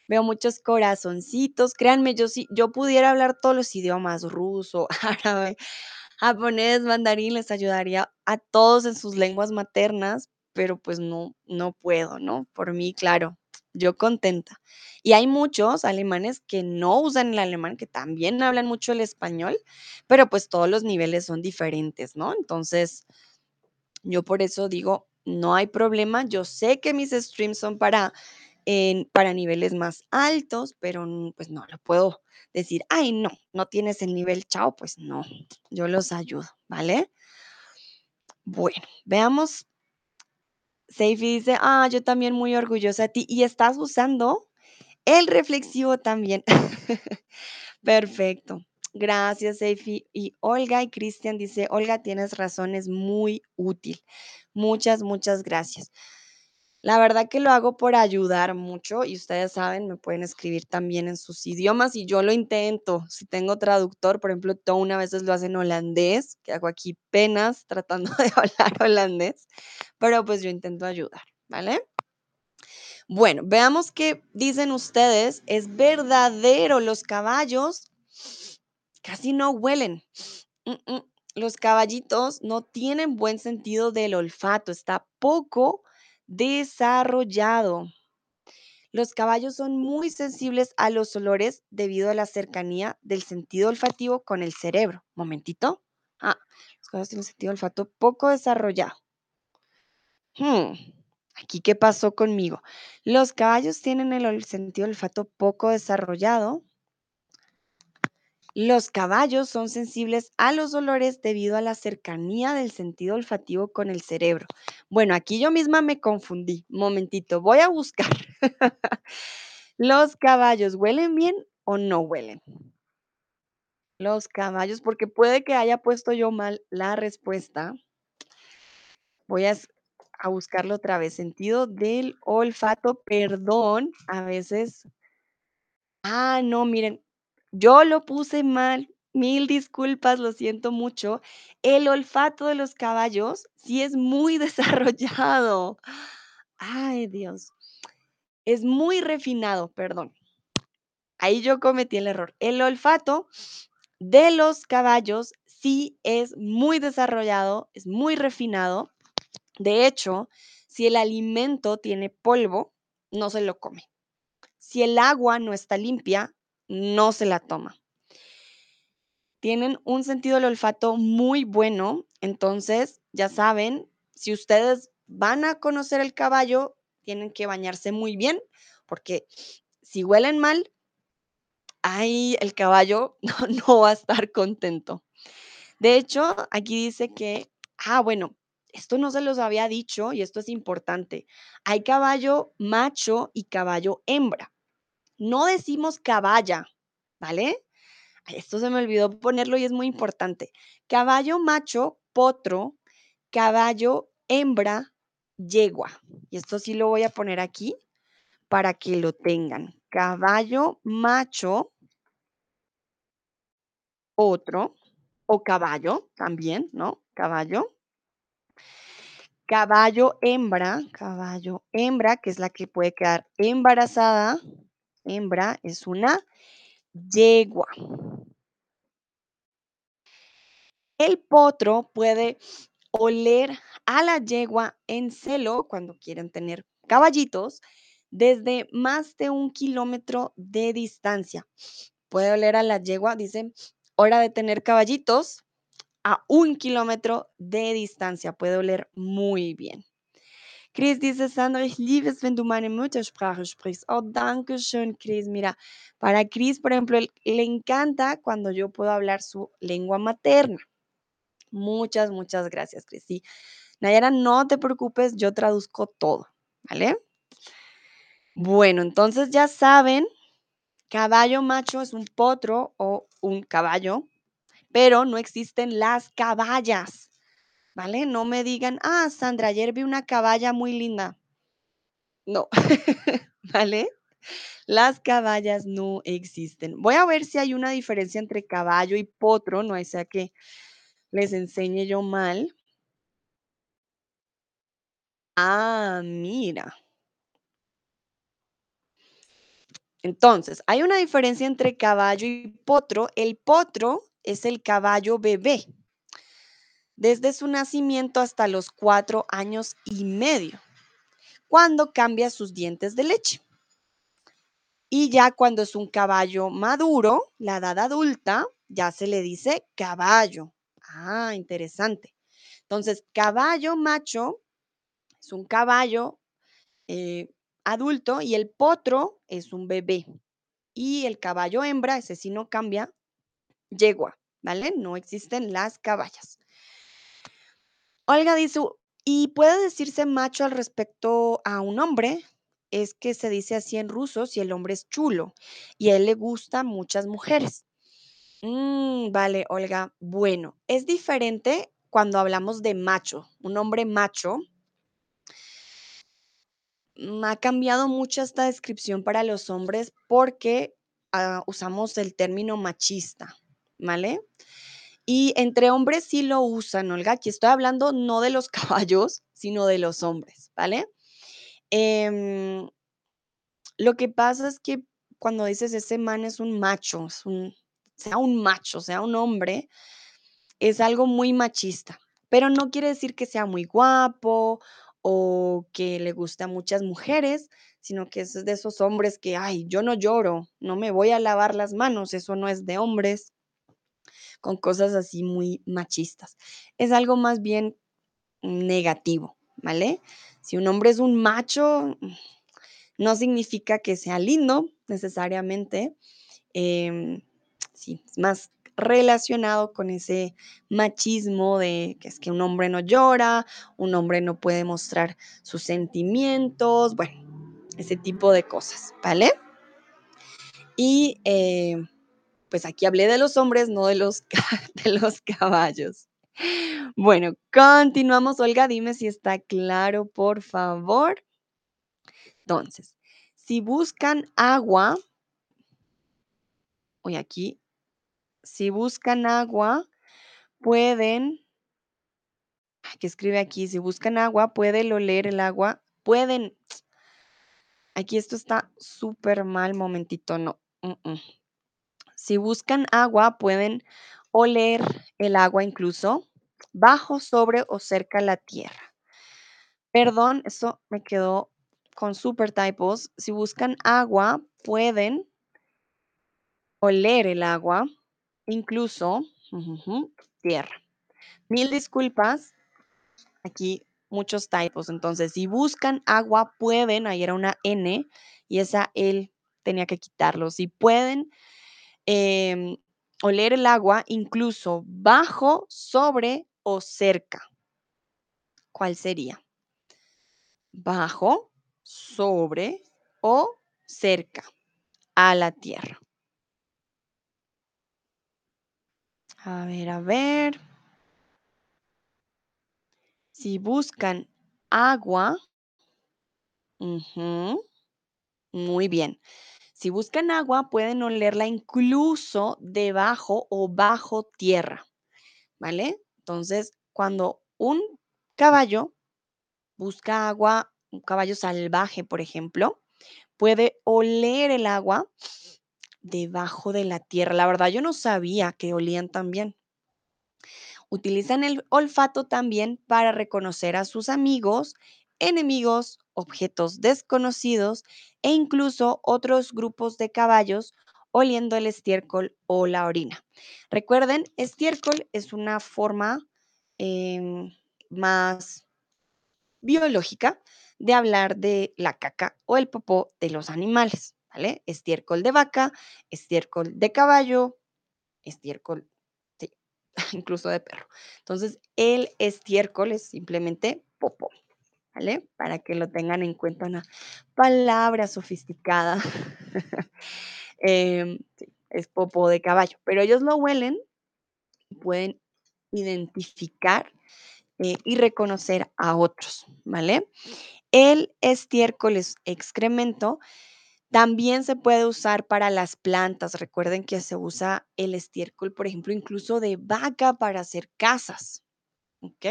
Veo muchos corazoncitos. Créanme, yo si yo pudiera hablar todos los idiomas, ruso, árabe, japonés, mandarín, les ayudaría a todos en sus lenguas maternas, pero pues no, no puedo, ¿no? Por mí, claro, yo contenta. Y hay muchos alemanes que no usan el alemán, que también hablan mucho el español, pero pues todos los niveles son diferentes, ¿no? Entonces, yo por eso digo, no hay problema. Yo sé que mis streams son para, en- para niveles más altos, pero pues no lo puedo decir, ay, no, no tienes el nivel, chao, pues no, yo los ayudo, ¿vale? Bueno, veamos. Seifi dice, ah, yo también muy orgullosa de ti. Y estás usando el reflexivo también. Perfecto. Gracias, Seifi. Y Olga y Cristian dice, Olga, tienes razón, es muy útil. Muchas, muchas gracias. La verdad que lo hago por ayudar mucho y ustedes saben, me pueden escribir también en sus idiomas y yo lo intento. Si tengo traductor, por ejemplo, Tone a veces lo hace en holandés, que hago aquí penas tratando de hablar holandés, pero pues yo intento ayudar, ¿vale? Bueno, veamos qué dicen ustedes. Es verdadero, los caballos casi no huelen. Mm, mm, Los caballitos no tienen buen sentido del olfato, está poco desarrollado. Los caballos son muy sensibles a los olores debido a la cercanía del sentido olfativo con el cerebro. Momentito. Ah, los caballos tienen sentido olfato poco desarrollado. Hmm, Aquí, ¿qué pasó conmigo? Los caballos tienen el sentido olfato poco desarrollado. Los caballos son sensibles a los olores debido a la cercanía del sentido olfativo con el cerebro. Bueno, aquí yo misma me confundí. Momentito, voy a buscar. ¿Los caballos huelen bien o no huelen? Los caballos, porque puede que haya puesto yo mal la respuesta. Voy a, a buscarlo otra vez. Sentido del olfato, perdón, a veces. Ah, no, miren, yo lo puse mal. Mil disculpas, lo siento mucho. El olfato de los caballos sí es muy desarrollado. Ay, Dios. Es muy refinado, perdón. Ahí yo cometí el error. El olfato de los caballos sí es muy desarrollado, es muy refinado. De hecho, si el alimento tiene polvo, no se lo come. Si el agua no está limpia, no se la toma. Tienen un sentido del olfato muy bueno, entonces ya saben, si ustedes van a conocer el caballo, tienen que bañarse muy bien, porque si huelen mal, ahí el caballo no, no va a estar contento. De hecho, aquí dice que, ah, bueno, esto no se los había dicho y esto es importante. Hay caballo macho y caballo hembra. No decimos caballa, ¿vale? Esto se me olvidó ponerlo y es muy importante. Caballo macho, potro, caballo hembra, yegua. Y esto sí lo voy a poner aquí para que lo tengan. Caballo macho, potro o caballo también, ¿no? Caballo. Caballo hembra, caballo hembra, que es la que puede quedar embarazada. Hembra es una yegua. El potro puede oler a la yegua en celo cuando quieren tener caballitos desde más de un kilómetro de distancia. Puede oler a la yegua, dice, Hora de tener caballitos a un kilómetro de distancia. Puede oler muy bien. Chris dice, Sandra, ich liebe es, wenn du meine Muttersprache sprichst. Oh, danke schön, Chris. Mira, para Chris, por ejemplo, él- le encanta cuando yo puedo hablar su lengua materna. Muchas, muchas gracias, Chris. Sí. Nayara, no te preocupes, yo traduzco todo, ¿vale? Bueno, entonces ya saben, caballo macho es un potro o un caballo, pero no existen las caballas, ¿vale? No me digan, ah, Sandra, ayer vi una caballa muy linda. No, ¿vale? Las caballas no existen. Voy a ver si hay una diferencia entre caballo y potro, no sea que les enseñe yo mal. Ah, mira. Entonces, hay una diferencia entre caballo y potro. El potro es el caballo bebé, desde su nacimiento hasta los cuatro años y medio, cuando cambia sus dientes de leche. Y ya cuando es un caballo maduro, la edad adulta, ya se le dice caballo. Ah, interesante. Entonces, caballo macho es un caballo eh, adulto y el potro es un bebé. Y el caballo hembra, ese sí no cambia, yegua, ¿vale? No existen las caballas. Olga dice, ¿y puede decirse macho al respecto a un hombre? Es que se dice así en ruso si el hombre es chulo y a él le gustan muchas mujeres. Mm, vale, Olga. Bueno, es diferente cuando hablamos de macho. Un hombre macho mm, ha cambiado mucho esta descripción para los hombres porque ah, usamos el término machista, ¿vale? Y entre hombres sí lo usan, Olga. Aquí estoy hablando no de los caballos, sino de los hombres, ¿vale? Em, lo que pasa es que cuando dices ese man es un macho, sea un macho, sea un hombre, es algo muy machista, pero no quiere decir que sea muy guapo o que le guste a muchas mujeres, sino que es de esos hombres que, ay, yo no lloro, no me voy a lavar las manos, eso no es de hombres con cosas así muy machistas. Es algo más bien negativo, ¿vale? Si un hombre es un macho, no significa que sea lindo necesariamente. em, sí, es más relacionado con ese machismo de que es que un hombre no llora, un hombre no puede mostrar sus sentimientos, bueno, ese tipo de cosas, ¿vale? Y eh, pues aquí hablé de los hombres, no de los, de los caballos. Bueno, continuamos. Olga, dime si está claro, por favor. Entonces, si buscan agua, hoy aquí, si buscan agua, pueden, que escribe aquí, si buscan agua, pueden oler el agua, pueden, aquí esto está súper mal, momentito, no. mm, mm. Si buscan agua, pueden oler el agua incluso bajo, sobre o cerca la tierra. Perdón, eso me quedó con super typos. Si buscan agua, pueden oler el agua, incluso tierra. Mil disculpas, aquí muchos typos. Entonces, si buscan agua, pueden, ahí era una N y esa él tenía que quitarlo. Si pueden em, oler el agua, incluso bajo, sobre o cerca. ¿Cuál sería? Bajo, sobre o cerca a la tierra. A ver, a ver. Si buscan agua, ujú, muy bien. Si buscan agua, pueden olerla incluso debajo o bajo tierra, ¿vale? Entonces, cuando un caballo busca agua, un caballo salvaje, por ejemplo, puede oler el agua debajo de la tierra. La verdad, yo no sabía que olían tan bien. Utilizan el olfato también para reconocer a sus amigos, enemigos, objetos desconocidos e incluso otros grupos de caballos oliendo el estiércol o la orina. Recuerden, estiércol es una forma em, más biológica de hablar de la caca o el popó de los animales, ¿vale? Estiércol de vaca, estiércol de caballo, estiércol, sí, incluso de perro. Entonces, el estiércol es simplemente popó, ¿vale? Para que lo tengan en cuenta, una palabra sofisticada. Em, es popó de caballo, pero ellos lo huelen pueden identificar eh, y reconocer a otros, ¿vale? El estiércol es excremento. También se puede usar para las plantas. Recuerden que se usa el estiércol, por ejemplo, incluso de vaca para hacer casas. ¿Ok?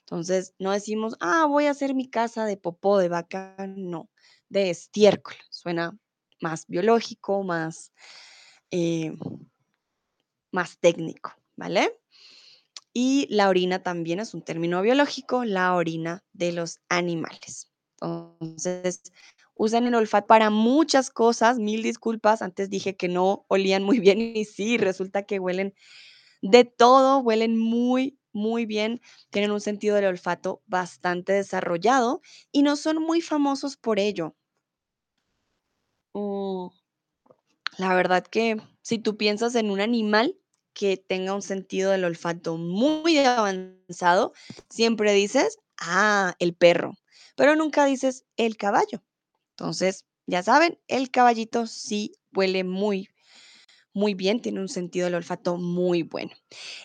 Entonces, no decimos, ah, voy a hacer mi casa de popó de vaca. No, de estiércol. Suena más biológico, más, eh, más técnico, ¿vale? Y la orina también es un término biológico, la orina de los animales. Entonces, usan el olfato para muchas cosas. Mil disculpas, antes dije que no olían muy bien y sí, resulta que huelen de todo, huelen muy, muy bien, tienen un sentido del olfato bastante desarrollado y no son muy famosos por ello. Mm, la verdad que si tú piensas en un animal que tenga un sentido del olfato muy avanzado, siempre dices, ah, el perro, pero nunca dices el caballo. Entonces, ya saben, el caballito sí huele muy, muy bien, tiene un sentido del olfato muy bueno.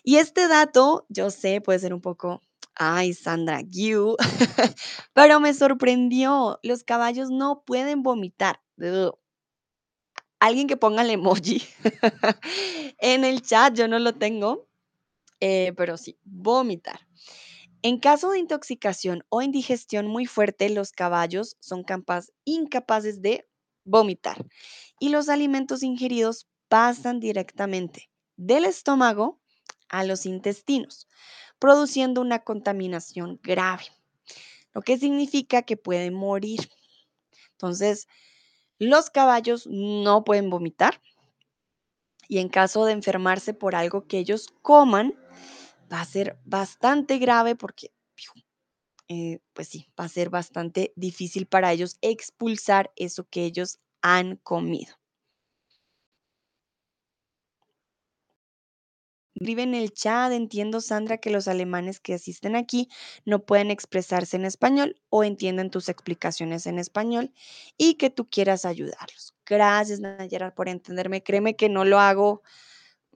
Y este dato, yo sé, puede ser un poco, ay, Sandra, you, pero me sorprendió. Los caballos no pueden vomitar. Alguien que ponga el emoji en el chat, yo no lo tengo, eh, pero sí, vomitar. En caso de intoxicación o indigestión muy fuerte, los caballos son capaz- incapaces de vomitar y los alimentos ingeridos pasan directamente del estómago a los intestinos, produciendo una contaminación grave, lo que significa que pueden morir. Entonces, los caballos no pueden vomitar y en caso de enfermarse por algo que ellos coman, va a ser bastante grave porque eh, pues sí, va a ser bastante difícil para ellos expulsar eso que ellos han comido. Escribe en el chat, entiendo Sandra que los alemanes que asisten aquí no pueden expresarse en español o entienden tus explicaciones en español y que tú quieras ayudarlos. Gracias Nayara por entenderme. Créeme que no lo hago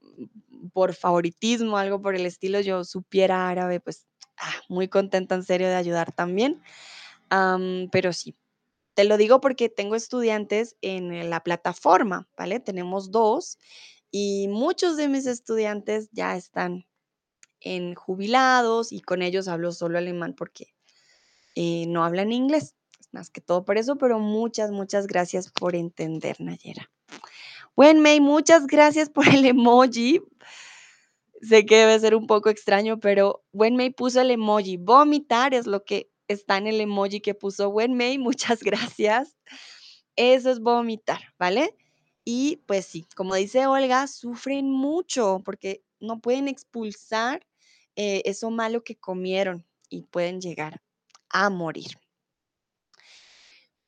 mm, por favoritismo, algo por el estilo. Yo supiera árabe, pues ah, muy contenta en serio de ayudar también. Am, pero sí, te lo digo porque tengo estudiantes en la plataforma, ¿vale? Tenemos dos y muchos de mis estudiantes ya están en jubilados y con ellos hablo solo alemán porque eh, no hablan inglés. Más que todo por eso, pero muchas, muchas gracias por entender, Nayera. Wenmei, muchas gracias por el emoji. Sé que debe ser un poco extraño, pero Wenmei puso el emoji. Vomitar es lo que está en el emoji que puso Wenmei. Muchas gracias. Eso es vomitar, ¿vale? Y pues sí, como dice Olga, sufren mucho porque no pueden expulsar eh, eso malo que comieron y pueden llegar a morir.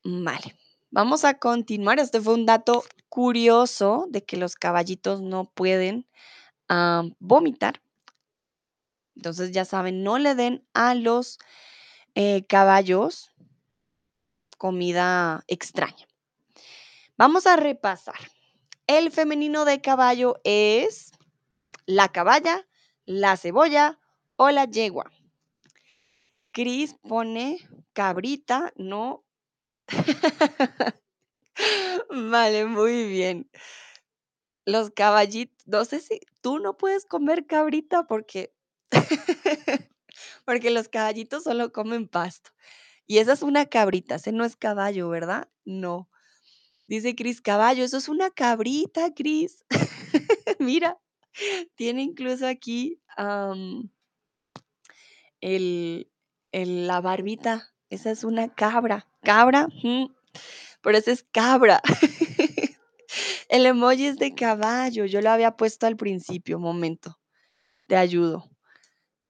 Vale, vamos a continuar. Este fue un dato curioso de que los caballitos no pueden ah, vomitar. Entonces ya saben, no le den a los eh, caballos comida extraña. Vamos a repasar. El femenino de caballo es la caballa, la cebolla o la yegua. Cris pone cabrita, no. vale, muy bien. Los caballitos, no sé si tú no puedes comer cabrita porque, porque los caballitos solo comen pasto. Y esa es una cabrita, ese no es caballo, ¿verdad? No. Dice Cris, caballo, eso es una cabrita, Cris. Mira, tiene incluso aquí el, el- la barbita. Esa es una cabra. Cabra, ujú, pero esa es cabra. El emoji es de caballo, yo lo había puesto al principio, momento, te ayudo.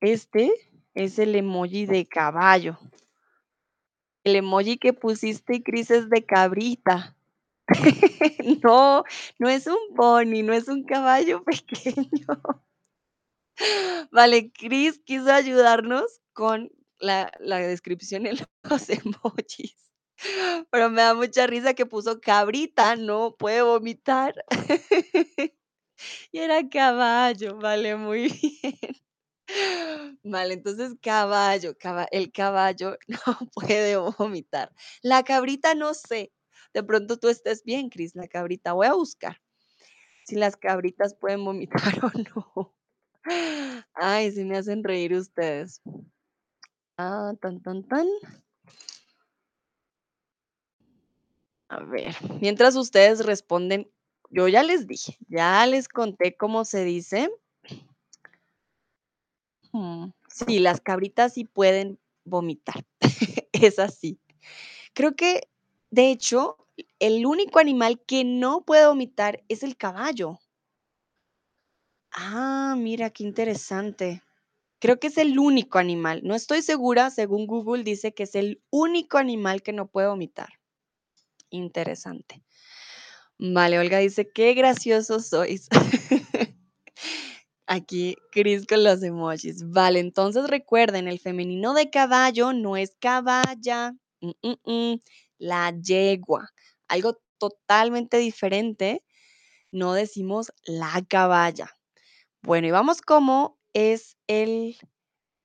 Este es el emoji de caballo. El emoji que pusiste, Cris, es de cabrita. No, no es un pony, no es un caballo pequeño. Vale, Cris quiso ayudarnos con la la descripción en los emojis, pero me da mucha risa que puso cabrita, no puede vomitar. Y era caballo, vale, muy bien. Vale, entonces caballo, caba el caballo no puede vomitar. La cabrita no sé, de pronto tú estés bien, Cris, la cabrita, voy a buscar si las cabritas pueden vomitar o no. Ay, sí me hacen reír ustedes. Ah, tan, tan, tan. A ver, mientras ustedes responden, yo ya les dije, ya les conté cómo se dice. Mm, sí, las cabritas sí pueden vomitar, es así. Creo que, de hecho, el único animal que no puede vomitar es el caballo. Ah, mira, qué interesante. Creo que es el único animal, no estoy segura, según Google dice que es el único animal que no puede vomitar. Interesante. Vale, Olga dice: "Qué graciosos sois". Aquí Cris con los emojis. Vale, entonces recuerden, el femenino de caballo no es caballa, mm, mm, mm, la yegua, algo totalmente diferente, no decimos la caballa. Bueno, y vamos cómo es el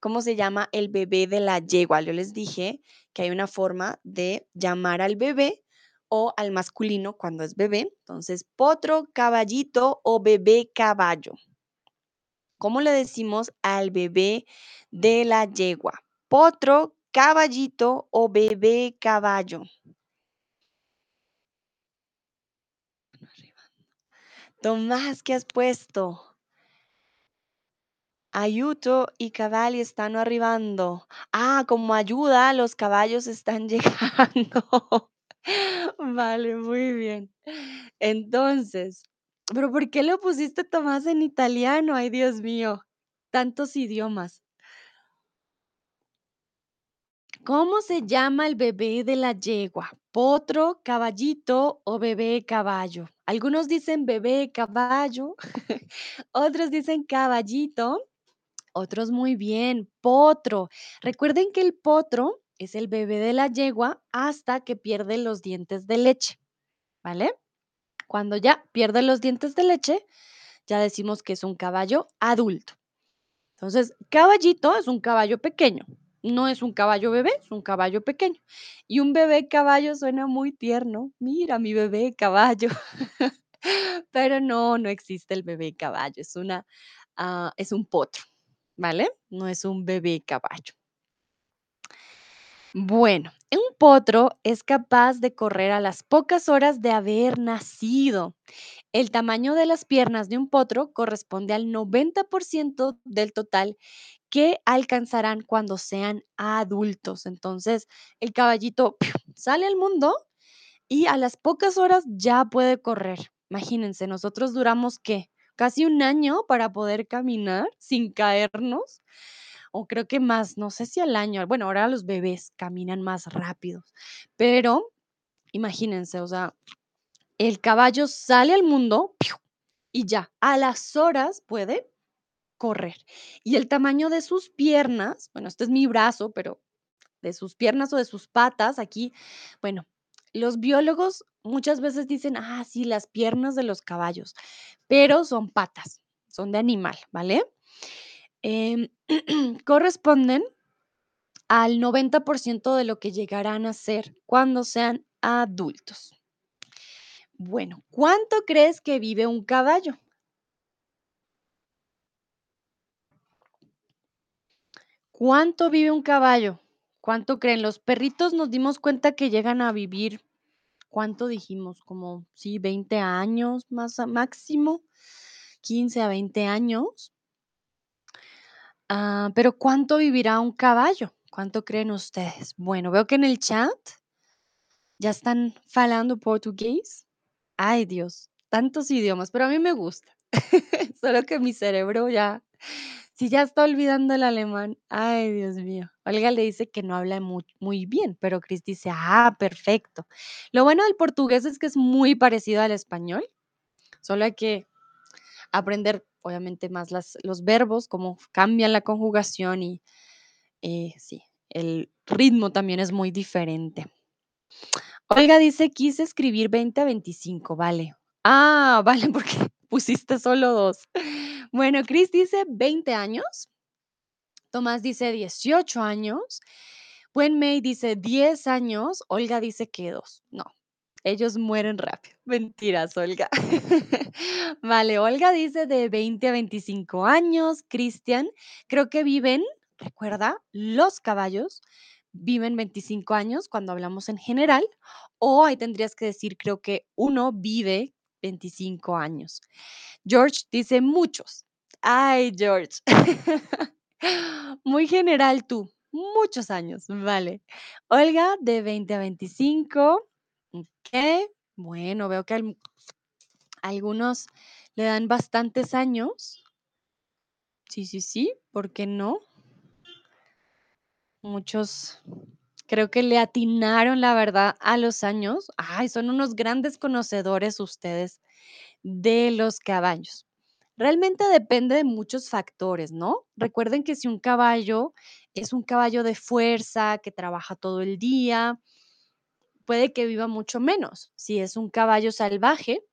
cómo se llama el bebé de la yegua. Yo les dije que hay una forma de llamar al bebé o al masculino cuando es bebé. Entonces, potro, caballito o bebé caballo. ¿Cómo le decimos al bebé de la yegua? Potro, caballito o bebé caballo. Tomás, ¿qué has puesto? Ayuto y cavalli están arrivando. Ah, como ayuda, los caballos están llegando. Vale, muy bien. Entonces, ¿pero por qué lo pusiste, Tomás, en italiano? Ay, Dios mío, tantos idiomas. ¿Cómo se llama el bebé de la yegua? ¿Potro, caballito o bebé caballo? Algunos dicen bebé caballo, otros dicen caballito, otros muy bien, potro. Recuerden que el potro es el bebé de la yegua hasta que pierde los dientes de leche, ¿vale? Cuando ya pierde los dientes de leche, ya decimos que es un caballo adulto. Entonces, caballito es un caballo pequeño, no es un caballo bebé, es un caballo pequeño. Y un bebé caballo suena muy tierno. Mira, mi bebé caballo. Pero no, no existe el bebé caballo, es una, ah, es un potro, ¿vale? No es un bebé caballo. Bueno, un potro es capaz de correr a las pocas horas de haber nacido. El tamaño de las piernas de un potro corresponde al 90% del total que alcanzarán cuando sean adultos. Entonces, el caballito sale al mundo y a las pocas horas ya puede correr. Imagínense, nosotros duramos, ¿qué? Casi un año para poder caminar sin caernos, o creo que más, no sé si al año. Bueno, ahora los bebés caminan más rápidos, pero imagínense, o sea, el caballo sale al mundo y ya, a las horas puede correr. Y el tamaño de sus piernas, bueno, este es mi brazo, pero de sus piernas o de sus patas, aquí, bueno, los biólogos muchas veces dicen, ah, sí, las piernas de los caballos, pero son patas, son de animal, ¿vale? Em, corresponden al 90% de lo que llegarán a ser cuando sean adultos. Bueno, ¿cuánto crees que vive un caballo? ¿Cuánto vive un caballo? ¿Cuánto creen? Los perritos nos dimos cuenta que llegan a vivir, ¿cuánto dijimos? Como, sí, 20 años más a máximo, 15 a 20 años. Ah, pero ¿cuánto vivirá un caballo? ¿Cuánto creen ustedes? Bueno, veo que en el chat ya están falando portugués. Ay, Dios. tantos idiomas, pero a mí me gusta. Solo que mi cerebro ya, si ya está olvidando el alemán, ay, Dios mío. Olga le dice que no habla mu- muy bien, pero Chris dice, ah, perfecto. Lo bueno del portugués es que es muy parecido al español, solo hay que aprender, obviamente, más los verbos, cómo cambian la conjugación y eh, sí, el ritmo también es muy diferente. Olga dice, quise escribir 20 a 25, vale. Ah, vale, porque pusiste solo dos. Bueno, Chris dice 20 años, Tomás dice 18 años, May dice 10 años, Olga dice que dos. No, ellos mueren rápido. Mentiras, Olga. Vale, Olga dice de 20 a 25 años, Cristian, creo que viven, recuerda, los caballos viven 25 años cuando hablamos en general, o ahí tendrías que decir, creo que uno vive 25 años. George dice muchos. Ay, George. Muy general tú. Muchos años, vale. Olga, de 20 a 25. Ok. Bueno, veo que al- algunos le dan bastantes años. Sí, sí, sí. ¿Por qué no? Muchos creo que le atinaron, la verdad, a los años. Ay, son unos grandes conocedores ustedes de los caballos. Realmente depende de muchos factores, ¿no? Recuerden que si un caballo es un caballo de fuerza, que trabaja todo el día, puede que viva mucho menos. Si es un caballo salvaje,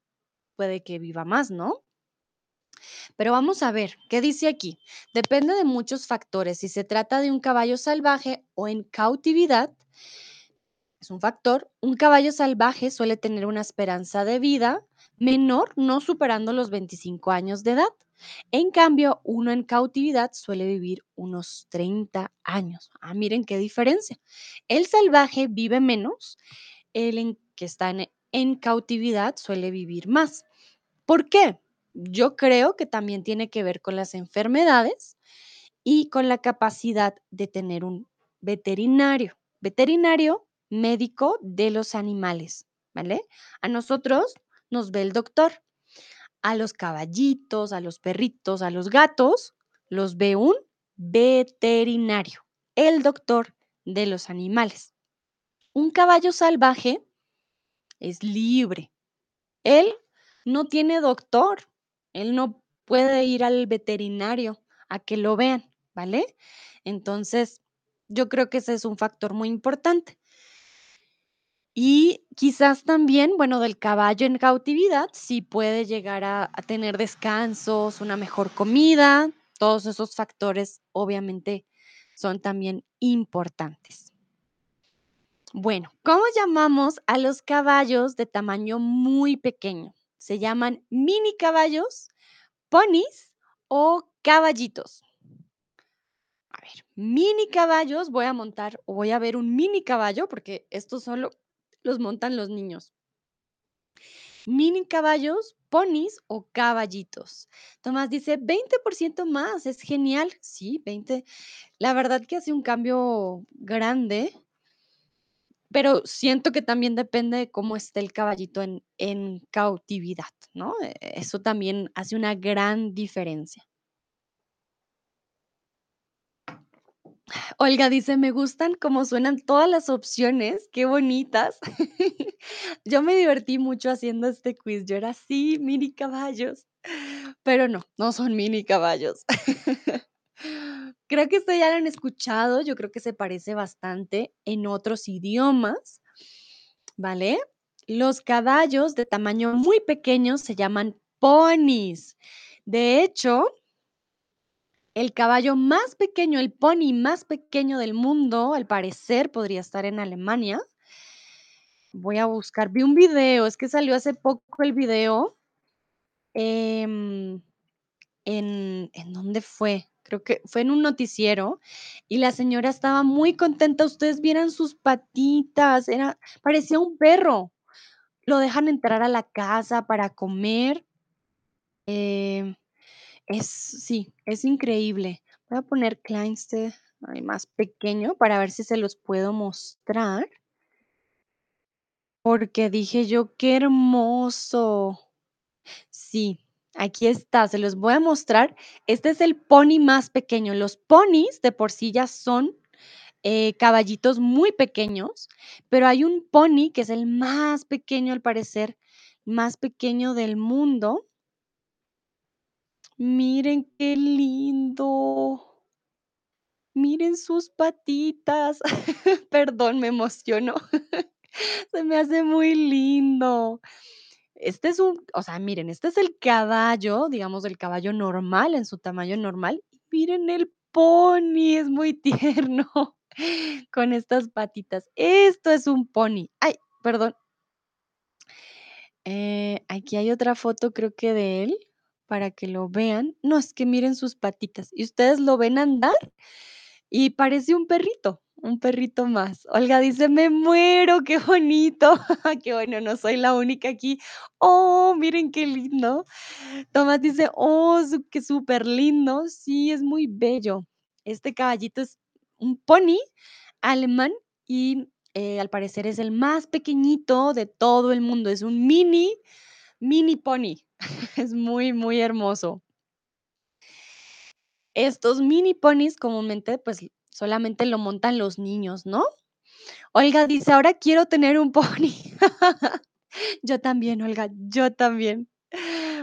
puede que viva más, ¿no? Pero vamos a ver, ¿qué dice aquí? Depende de muchos factores. Si se trata de un caballo salvaje o en cautividad, es un factor. Un caballo salvaje suele tener una esperanza de vida menor, no superando los 25 años de edad. En cambio, uno en cautividad suele vivir unos 30 años. Ah, miren qué diferencia. El salvaje vive menos, el que está en, en cautividad suele vivir más. ¿Por qué? Yo creo que también tiene que ver con las enfermedades y con la capacidad de tener un veterinario. Veterinario, médico de los animales, ¿vale? A nosotros nos ve el doctor. A los caballitos, a los perritos, a los gatos, los ve un veterinario, el doctor de los animales. Un caballo salvaje es libre. Él no tiene doctor. Él no puede ir al veterinario a que lo vean, ¿vale? Entonces, yo creo que ese es un factor muy importante. Y quizás también, bueno, del caballo en cautividad, sí puede llegar a, tener descansos, una mejor comida, todos esos factores obviamente son también importantes. Bueno, ¿cómo llamamos a los caballos de tamaño muy pequeño? Se llaman mini caballos, ponis o caballitos. A ver, mini caballos, voy a montar o voy a ver un mini caballo porque estos solo los montan los niños. Mini caballos, ponis o caballitos. Tomás dice 20% más, es genial. Sí, 20. La verdad que hace un cambio grande, pero siento que también depende de cómo esté el caballito en, en cautividad, ¿no? Eh, Eso también hace una gran diferencia. Olga dice, me gustan cómo suenan todas las opciones, qué bonitas. Yo me divertí mucho haciendo este quiz. Yo era así, mini caballos, pero no, no son mini caballos. Creo que esto ya lo han escuchado, yo creo que se parece bastante en otros idiomas, ¿vale? Los caballos de tamaño muy pequeño se llaman ponis. De hecho, el caballo más pequeño, el pony más pequeño del mundo, al parecer podría estar en Alemania. Voy a buscar, vi un video, es que salió hace poco el video. em, en, ¿en dónde fue? Creo que fue en un noticiero y la señora estaba muy contenta. Ustedes vieran sus patitas, era, parecía un perro. Lo dejan entrar a la casa para comer. em, Es sí, es increíble. Voy a poner Kleinste, más pequeño para ver si se los puedo mostrar, porque dije yo: "Qué hermoso". sí, aquí está, se los voy a mostrar. Este es el pony más pequeño. Los ponis de por sí ya son, eh, caballitos muy pequeños, pero hay un pony que es el más pequeño, al parecer, más pequeño del mundo. Miren qué lindo. Miren sus patitas. Perdón, me emociono. Se me hace muy lindo. Este es un o sea, miren, este es el caballo, digamos, el caballo normal, en su tamaño normal. Miren el pony, es muy tierno con estas patitas. Esto es un pony. Ay, perdón. Eh, aquí hay otra foto, creo que de él, para que lo vean. No, es que miren sus patitas. ¿Y ustedes lo ven andar? Y parece un perrito, un perrito más. Olga dice: "Me muero, qué bonito". Qué bueno, no soy la única aquí. Oh, miren qué lindo. Tomás dice: "Oh, su que superlindo". Sí, es muy bello. Este caballito es un pony alemán y, eh, al parecer es el más pequeñito de todo el mundo. Es un mini, mini pony. Es muy, muy hermoso. Estos mini ponis comúnmente, pues, solamente lo montan los niños, ¿no? Olga dice: "Ahora quiero tener un pony". Yo también, Olga, yo también.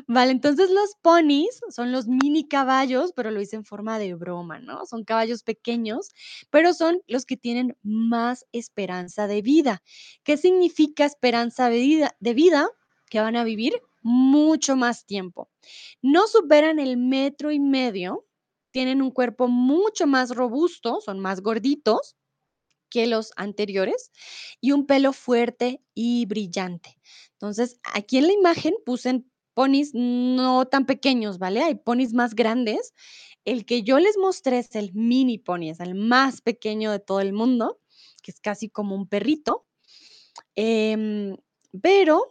Vale, entonces los ponis son los mini caballos, pero lo hice en forma de broma, ¿no? Son caballos pequeños, pero son los que tienen más esperanza de vida. ¿Qué significa esperanza de vida de vida? Que van a vivir mucho más tiempo. No superan el metro y medio, tienen un cuerpo mucho más robusto, son más gorditos que los anteriores, y un pelo fuerte y brillante. Entonces, aquí en la imagen puse ponis no tan pequeños, ¿vale? Hay ponis más grandes. El que yo les mostré es el mini pony, es el más pequeño de todo el mundo, que es casi como un perrito. Em, pero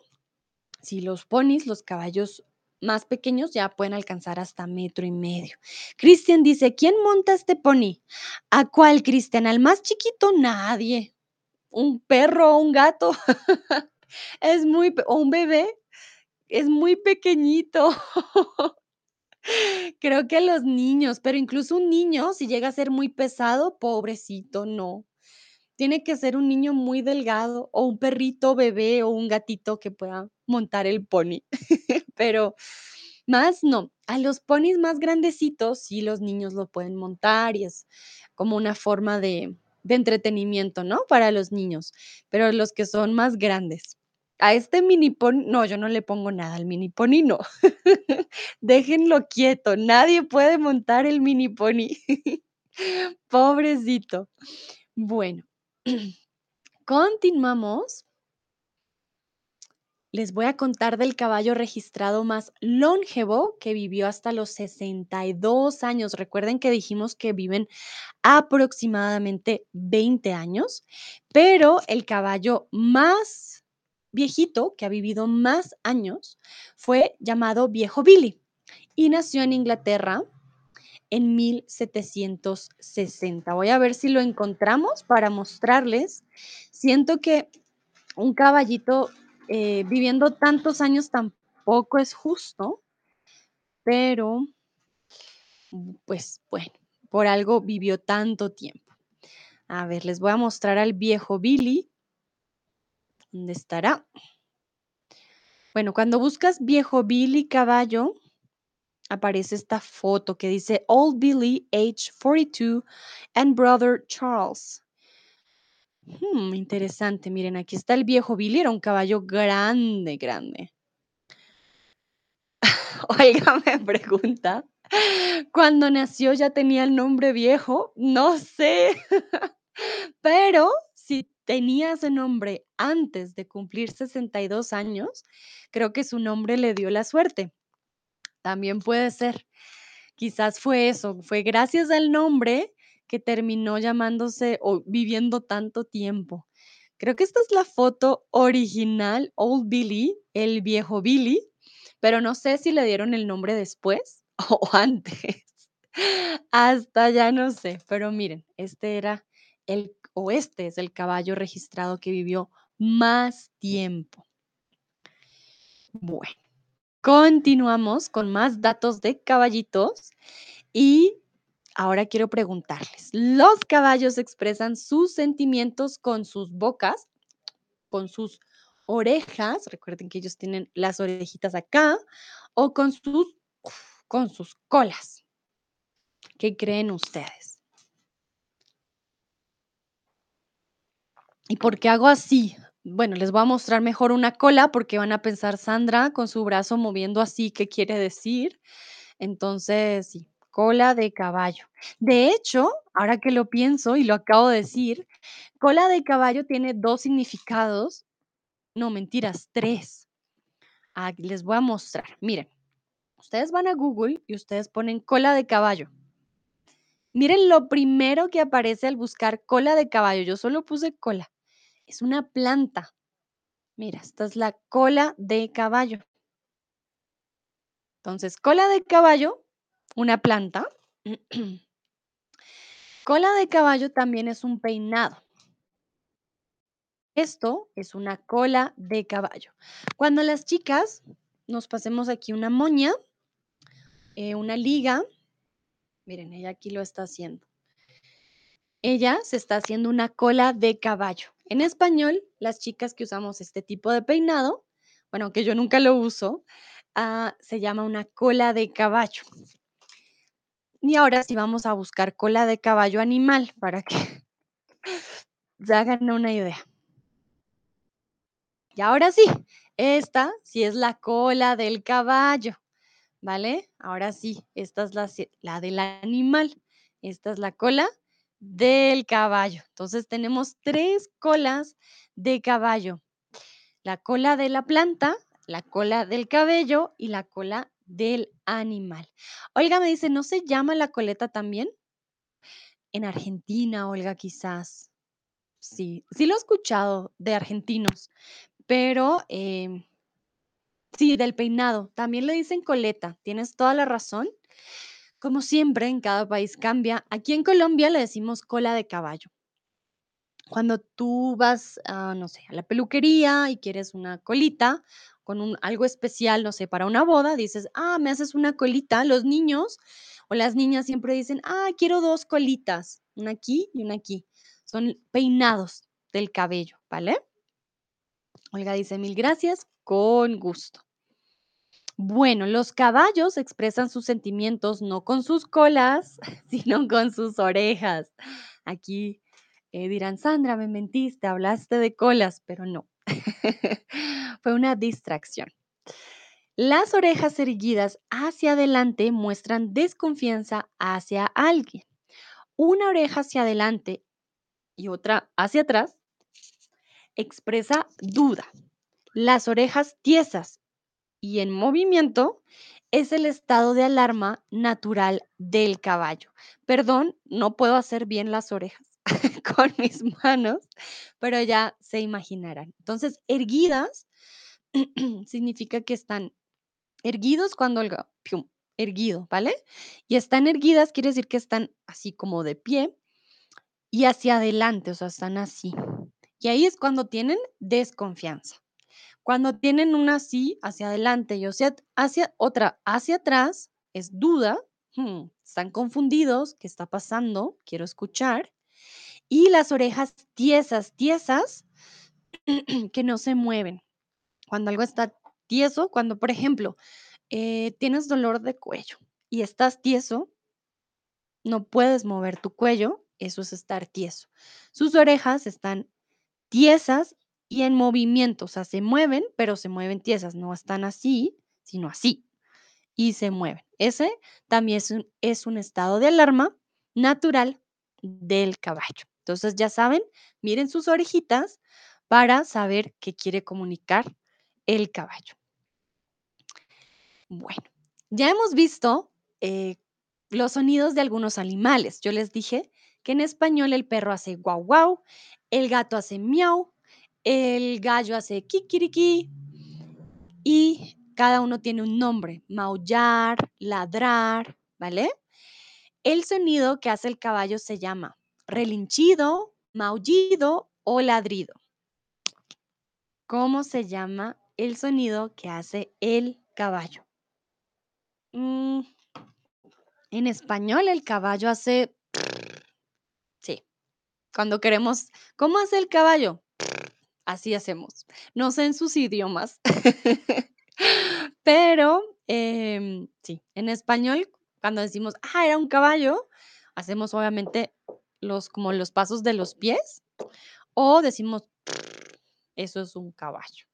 si los ponis, los caballos más pequeños ya pueden alcanzar hasta metro y medio. Cristian dice: "¿Quién monta este pony?". ¿A cuál, Cristian? ¿Al más chiquito? Nadie. Un perro o un gato. Es muy o un bebé, es muy pequeñito. Creo que los niños, pero incluso un niño, si llega a ser muy pesado, pobrecito, no. Tiene que ser un niño muy delgado, o un perrito bebé, o un gatito que pueda montar el pony, pero más no. A los ponis más grandecitos, sí, los niños lo pueden montar y es como una forma de de entretenimiento, ¿no? Para los niños, pero los que son más grandes. A este mini pony no, yo no le pongo nada al mini pony, no. Déjenlo quieto, nadie puede montar el mini pony. Pobrecito. Bueno, continuamos. Les voy a contar del caballo registrado más longevo, que vivió hasta los 62 años. Recuerden que dijimos que viven aproximadamente 20 años, pero el caballo más viejito, que ha vivido más años, fue llamado Viejo Billy y nació en Inglaterra en 1760. Voy a ver si lo encontramos para mostrarles. Siento que un caballito, eh, viviendo tantos años tampoco es justo pero pues, bueno, por algo vivió tanto tiempo. A ver, les voy a mostrar al Viejo Billy. ¿Dónde estará? Bueno, cuando buscas Viejo Billy caballo, aparece esta foto que dice: "Old Billy, age 42 and brother Charles". Mm, interesante. Miren, aquí está el Viejo Billy, era un caballo grande, grande. Olga me pregunta: "¿Cuándo nació ya tenía el nombre viejo?". No sé, pero si tenía ese nombre antes de cumplir 62 años, creo que su nombre le dio la suerte. También puede ser. Quizás fue eso, fue gracias al nombre que terminó llamándose o viviendo tanto tiempo. Creo que esta es la foto original, Old Billy, el Viejo Billy, pero no sé si le dieron el nombre después o antes. Hasta ya no sé, pero miren, este era el o este es el caballo registrado que vivió más tiempo. Bueno. Continuamos con más datos de caballitos y ahora quiero preguntarles, ¿los caballos expresan sus sentimientos con sus bocas, con sus orejas? Recuerden que ellos tienen las orejitas acá o con sus con sus colas. ¿Qué creen ustedes? ¿Y por qué hago así? Bueno, les voy a mostrar mejor una cola porque van a pensar Sandra con su brazo moviendo así, ¿qué quiere decir? Entonces, sí, cola de caballo. De hecho, ahora que lo pienso y lo acabo de decir, cola de caballo tiene 2 significados. No, mentiras, 3. Ah, les voy a mostrar. Miren, ustedes van a Google y ustedes ponen cola de caballo. Miren lo primero que aparece al buscar cola de caballo. Yo solo puse cola. Es una planta. Mira, esta es la cola de caballo. Entonces, cola de caballo, una planta. Cola de caballo también es un peinado. Esto es una cola de caballo. Cuando las chicas nos pasemos aquí una moña, eh, una liga, miren, ella aquí lo está haciendo. Ella se está haciendo una cola de caballo. En español, las chicas que usamos este tipo de peinado, bueno, aunque yo nunca lo uso, ah, se llama una cola de caballo. Y ahora sí vamos a buscar cola de caballo animal para que se hagan una idea. Y ahora sí, esta sí es la cola del caballo, ¿vale? Ahora sí, esta es la, la del animal. Esta es la cola del caballo. Entonces tenemos tres colas de caballo. La cola de la planta, la cola del cabello y la cola del animal. Olga me dice, ¿no se llama la coleta también? En Argentina, Olga, quizás. Sí, sí lo he escuchado de argentinos, pero em, sí, del peinado. También le dicen coleta. Tienes toda la razón. Como siempre, en cada país cambia. Aquí en Colombia le decimos cola de caballo. Cuando tú vas, no sé, a la peluquería y quieres una colita con algo especial, no sé, para una boda, dices, ah, me haces una colita. Los niños o las niñas siempre dicen, ah, quiero dos colitas, una aquí y una aquí. Son peinados del cabello, ¿vale? Olga dice, mil gracias, con gusto. Bueno, los caballos expresan sus sentimientos no con sus colas, sino con sus orejas. Aquí eh, dirán, Sandra, me mentiste, hablaste de colas, pero no. Fue una distracción. Las orejas erguidas hacia adelante muestran desconfianza hacia alguien. Una oreja hacia adelante y otra hacia atrás expresa duda. Las orejas tiesas y en movimiento es el estado de alarma natural del caballo. Perdón, no puedo hacer bien las orejas con mis manos, pero ya se imaginarán. Entonces, erguidas significa que están erguidos cuando el erguido, ¿vale? Y están erguidas quiere decir que están así como de pie y hacia adelante, o sea, están así. Y ahí es cuando tienen desconfianza. Cuando tienen una así hacia adelante y hacia, hacia otra hacia atrás, es duda, hmm, están confundidos, ¿qué está pasando? Quiero escuchar. Y las orejas tiesas, tiesas, que no se mueven. Cuando algo está tieso, cuando, por ejemplo, eh, tienes dolor de cuello y estás tieso, no puedes mover tu cuello, eso es estar tieso. Sus orejas están tiesas y en movimiento, o sea, se mueven, pero se mueven tiesas, no están así, sino así, y se mueven. Ese también es un, es un estado de alarma natural del caballo. Entonces, ya saben, miren sus orejitas para saber qué quiere comunicar el caballo. Bueno, ya hemos visto eh, los sonidos de algunos animales. Yo les dije que en español el perro hace guau guau, el gato hace miau, el gallo hace kikiriki y cada uno tiene un nombre, maullar, ladrar, ¿vale? El sonido que hace el caballo se llama relinchido, maullido o ladrido. ¿Cómo se llama el sonido que hace el caballo? Mm, en español el caballo hace sí, cuando queremos ¿cómo hace el caballo? Así hacemos. No sé en sus idiomas, pero, em, sí, en español, cuando decimos: "Ah, era un caballo", hacemos obviamente los como los pasos de los pies, o decimos: "Eso es un caballo".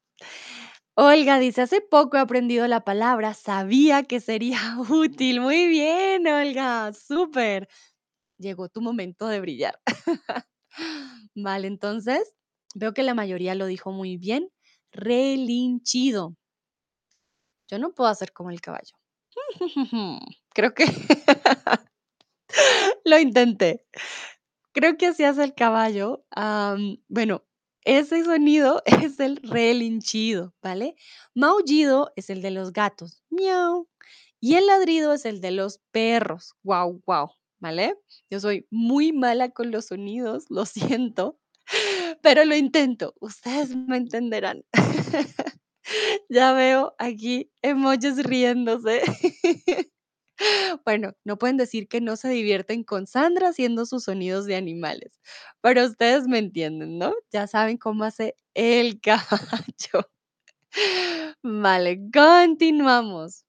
Olga dice: "Hace poco he aprendido la palabra, sabía que sería útil". Muy bien, Olga, súper. Llegó tu momento de brillar. Vale, entonces, veo que la mayoría lo dijo muy bien. Relinchido. Yo no puedo hacer como el caballo. Creo que lo intenté. Creo que hace el caballo. Bueno, ese sonido es el relinchido, ¿vale? Maullido es el de los gatos, miau, y el ladrido es el de los perros, guau, guau, ¿vale? Yo soy muy mala con los sonidos, lo siento, pero lo intento. Ustedes me entenderán. Ya veo aquí emojis riéndose. Bueno, no pueden decir que no se divierten con Sandra haciendo sus sonidos de animales, pero ustedes me entienden, ¿no? Ya saben cómo hace el caballo. Vale, continuamos.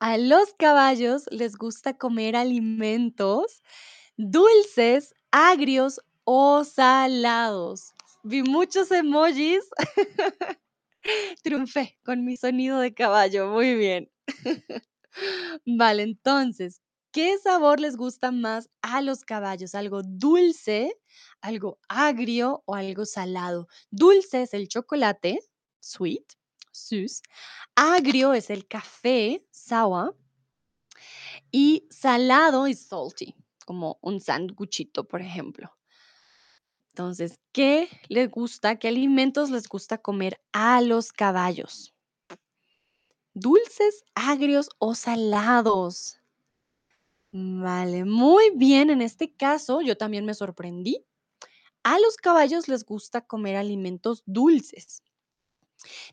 A los caballos les gusta comer alimentos dulces, agrios o salados. Vi muchos emojis. Triunfé con mi sonido de caballo, muy bien. Vale, entonces, ¿qué sabor les gusta más a los caballos? ¿Algo dulce, algo agrio o algo salado? Dulce es el chocolate, sweet, süß. Agrio es el café, sour. Y salado es salty, como un sanguchito, por ejemplo. Entonces, ¿qué les gusta? ¿Qué alimentos les gusta comer a los caballos? ¿Dulces, agrios o salados? Vale, muy bien. En este caso, yo también me sorprendí. A los caballos les gusta comer alimentos dulces.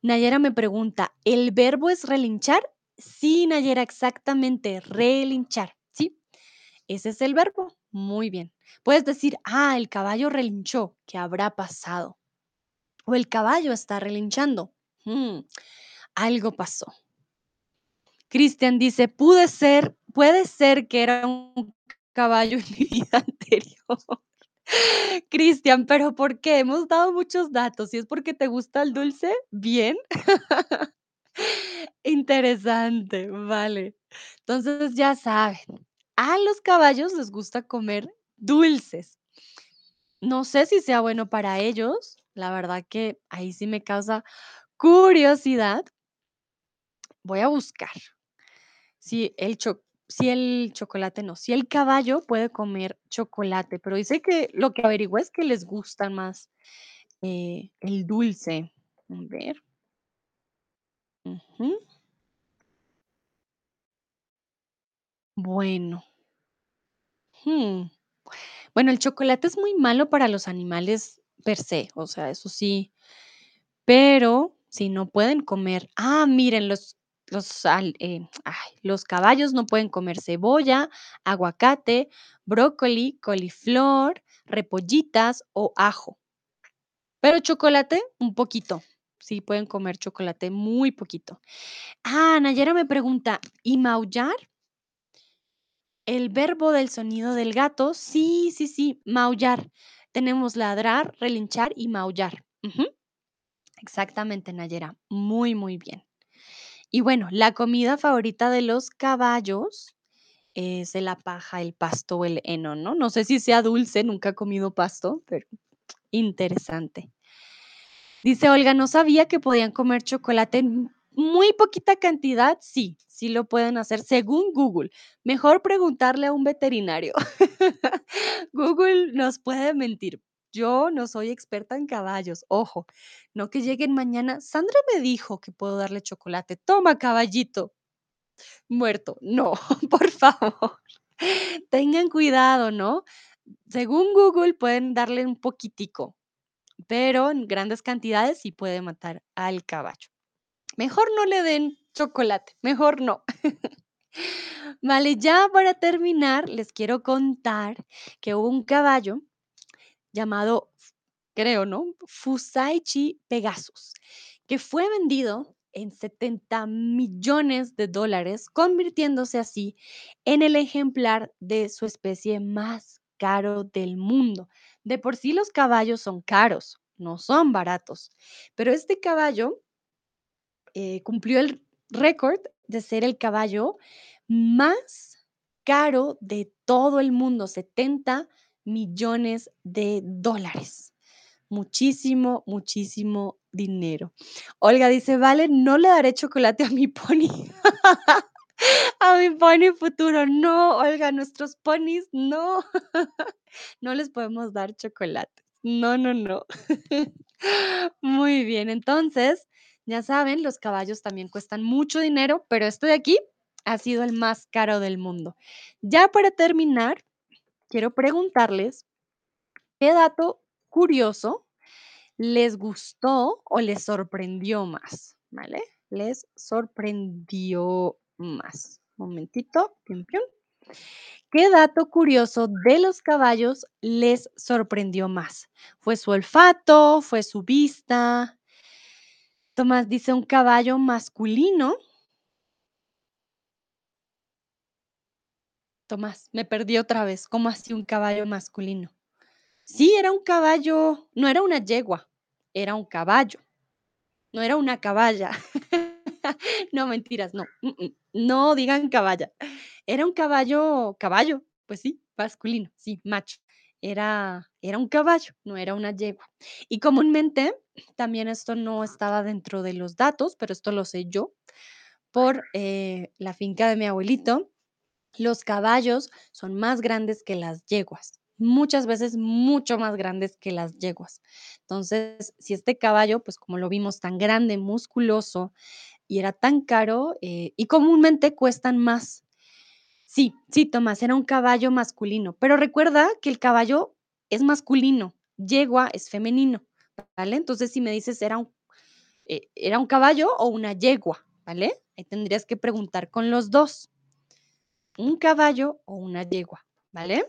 Nayera me pregunta, ¿el verbo es relinchar? Sí, Nayera, exactamente, relinchar, ¿sí? Ese es el verbo. Muy bien. Puedes decir, ah, el caballo relinchó, ¿qué habrá pasado? O el caballo está relinchando. Mm, algo pasó. Cristian dice, pude ser, puede ser que era un caballo en mi vida anterior. Cristian, pero ¿por qué? Hemos dado muchos datos. Si es porque te gusta el dulce, bien. Interesante, vale. Entonces ya saben, a los caballos les gusta comer dulces. No sé si sea bueno para ellos, la verdad que ahí sí me causa curiosidad. Voy a buscar si el cho el chocolate no, si el caballo puede comer chocolate, pero dice que lo que averigüé es que les gusta más, eh, el dulce. A ver. Bueno. Mm. Bueno, el chocolate es muy malo para los animales per se, o sea, eso sí, pero si no pueden comer ah, miren, los eh, los caballos no pueden comer cebolla, aguacate, brócoli, coliflor, repollitas o ajo. Pero chocolate, un poquito. Sí pueden comer chocolate muy poquito. Ah, Nayera me pregunta, ¿y maullar? El verbo del sonido del gato, sí, sí, sí, maullar. Tenemos ladrar, relinchar y maullar. Exactamente, Nayera. Muy, muy bien. Y bueno, la comida favorita de los caballos es la paja, el pasto o el heno, ¿no? No sé si sea dulce, nunca he comido pasto, pero interesante. Dice Olga, no sabía que podían comer chocolate en muy poquita cantidad. Sí, sí lo pueden hacer según Google. Mejor preguntarle a un veterinario. Google nos puede mentir. Yo no soy experta en caballos, ojo, no que lleguen mañana. Sandra me dijo que puedo darle chocolate. Toma, caballito. Muerto. No, por favor. Tengan cuidado, ¿no? Según Google pueden darle un poquitico, pero en grandes cantidades sí puede matar al caballo. Mejor no le den chocolate, mejor no. Vale, ya para terminar, les quiero contar que hubo un caballo llamado, creo, ¿no? Fusaichi Pegasus, que fue vendido en 70 millones de dólares, convirtiéndose así en el ejemplar de su especie más caro del mundo. De por sí los caballos son caros, no son baratos, pero este caballo eh, cumplió el récord de ser el caballo más caro de todo el mundo, 70 millones de dólares. Muchísimo, muchísimo dinero. Olga dice, vale, no le daré chocolate a mi pony. a mi pony futuro. No, Olga, nuestros ponis, no. no les podemos dar chocolate. No, no, no. Muy bien, entonces, ya saben, los caballos también cuestan mucho dinero, pero este de aquí ha sido el más caro del mundo. Ya para terminar, quiero preguntarles, ¿qué dato curioso les gustó o les sorprendió más? ¿Vale? Les sorprendió más. Momentito, pium, pium. ¿Qué dato curioso de los caballos les sorprendió más? ¿Fue su olfato? ¿Fue su vista? Tomás dice un caballo masculino. Tomás, me perdí otra vez. ¿Cómo así un caballo masculino? Sí, era un caballo, no era una yegua, era un caballo, no era una caballa. no, mentiras, no. No digan caballa. Era un caballo, caballo, pues sí, masculino, sí, macho. Era, era un caballo, no era una yegua. Y comúnmente, también esto no estaba dentro de los datos, pero esto lo sé yo por eh, la finca de mi abuelito. Los caballos son más grandes que las yeguas, muchas veces mucho más grandes que las yeguas. Entonces, si este caballo, pues como lo vimos, tan grande, musculoso y era tan caro eh, y comúnmente cuestan más. Sí, sí, Tomás, era un caballo masculino, pero recuerda que el caballo es masculino, yegua es femenino, ¿vale? Entonces, si me dices era un, eh, era un caballo o una yegua, ¿vale? Ahí tendrías que preguntar con los dos un caballo o una yegua, ¿vale?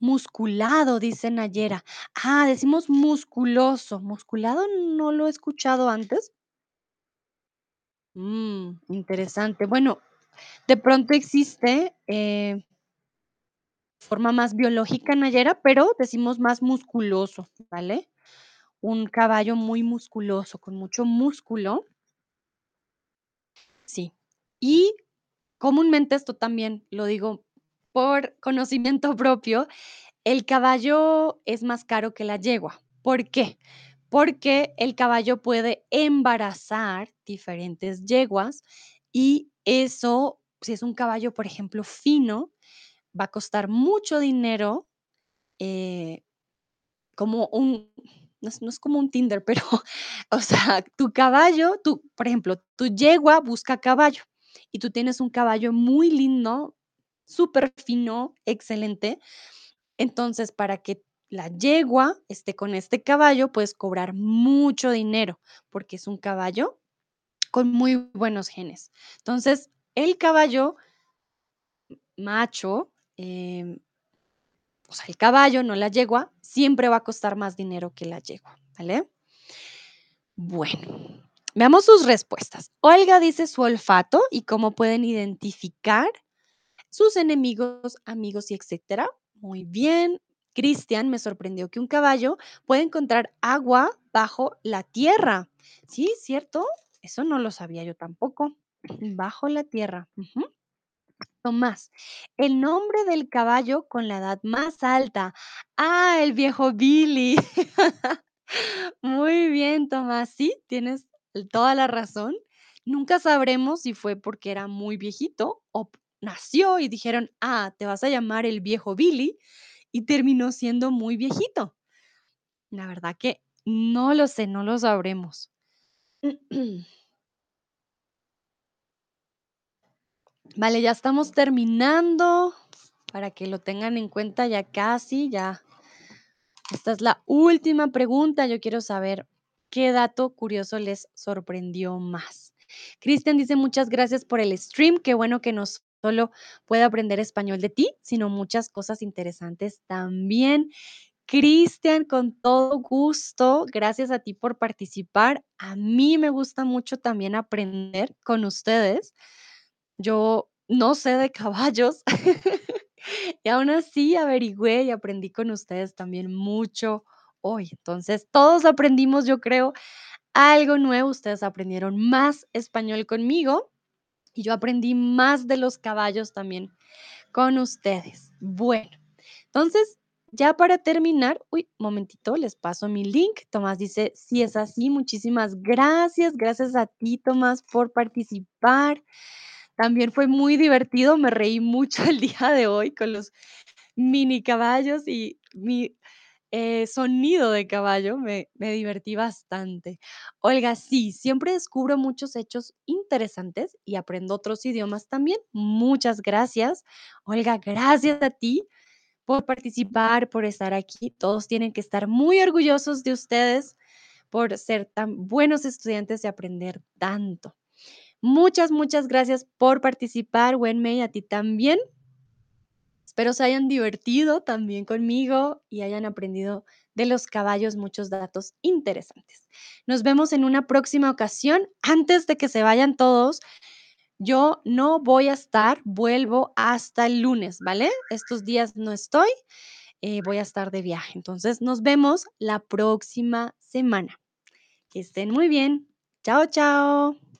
Musculado, dice Nayera. Ah, decimos musculoso. Musculado no lo he escuchado antes. Mm, interesante. Bueno, de pronto existe eh, forma más biológica, Nayera, pero decimos más musculoso, ¿vale? Un caballo muy musculoso, con mucho músculo. Sí. Y comúnmente esto también lo digo por conocimiento propio, el caballo es más caro que la yegua. ¿Por qué? Porque el caballo puede embarazar diferentes yeguas y eso, si es un caballo, por ejemplo, fino, va a costar mucho dinero, eh, como un, no es, no es como un Tinder, pero, o sea, tu caballo, tú, por ejemplo, tu yegua busca caballo y tú tienes un caballo muy lindo, súper fino, excelente. Entonces, para que la yegua esté con este caballo, puedes cobrar mucho dinero porque es un caballo con muy buenos genes. Entonces, el caballo macho, em, o sea, el caballo, no la yegua, siempre va a costar más dinero que la yegua, ¿vale? Bueno, veamos sus respuestas. Olga dice su olfato y cómo pueden identificar sus enemigos, amigos y etcétera. Muy bien. Cristian me sorprendió que un caballo puede encontrar agua bajo la tierra. Sí, ¿cierto? Eso no lo sabía yo tampoco. Bajo la tierra. Tomás, el nombre del caballo con la edad más alta. Ah, el viejo Billy. Muy bien, Tomás. Sí, tienes toda la razón. Nunca sabremos si fue porque era muy viejito o nació y dijeron, ah, te vas a llamar el viejo Billy y terminó siendo muy viejito. La verdad que no lo sé, no lo sabremos. Vale, ya estamos terminando. Para que lo tengan en cuenta ya casi, ya. Esta es la última pregunta. Yo quiero saber qué dato curioso les sorprendió más. Cristian dice: "Muchas gracias por el stream, qué bueno que no solo puedo aprender español de ti, sino muchas cosas interesantes también". Cristian, con todo gusto, gracias a ti por participar. A mí me gusta mucho también aprender con ustedes. Yo no sé de caballos, y aún así averigüé y aprendí con ustedes también mucho hoy. Entonces, todos aprendimos, yo creo, algo nuevo. Ustedes aprendieron más español conmigo y yo aprendí más de los caballos también con ustedes. Bueno, entonces, ya para terminar, uy, momentito, les paso mi link. Tomás dice: "Sí es así, muchísimas gracias". Gracias a ti, Tomás, por participar. También fue muy divertido, me reí mucho el día de hoy con los mini caballos y mi, eh, sonido de caballo, me me divertí bastante. Olga, sí, siempre descubro muchos hechos interesantes y aprendo otros idiomas también. Muchas gracias. Olga, gracias a ti por participar, por estar aquí. Todos tienen que estar muy orgullosos de ustedes por ser tan buenos estudiantes y aprender tanto. Muchas, muchas gracias por participar, Wenmei, a ti también. Espero se hayan divertido también conmigo y hayan aprendido de los caballos muchos datos interesantes. Nos vemos en una próxima ocasión. Antes de que se vayan todos, yo no voy a estar, vuelvo hasta el lunes, ¿vale? Estos días no estoy, eh, voy a estar de viaje. Entonces, nos vemos la próxima semana. Que estén muy bien. Chao, chao.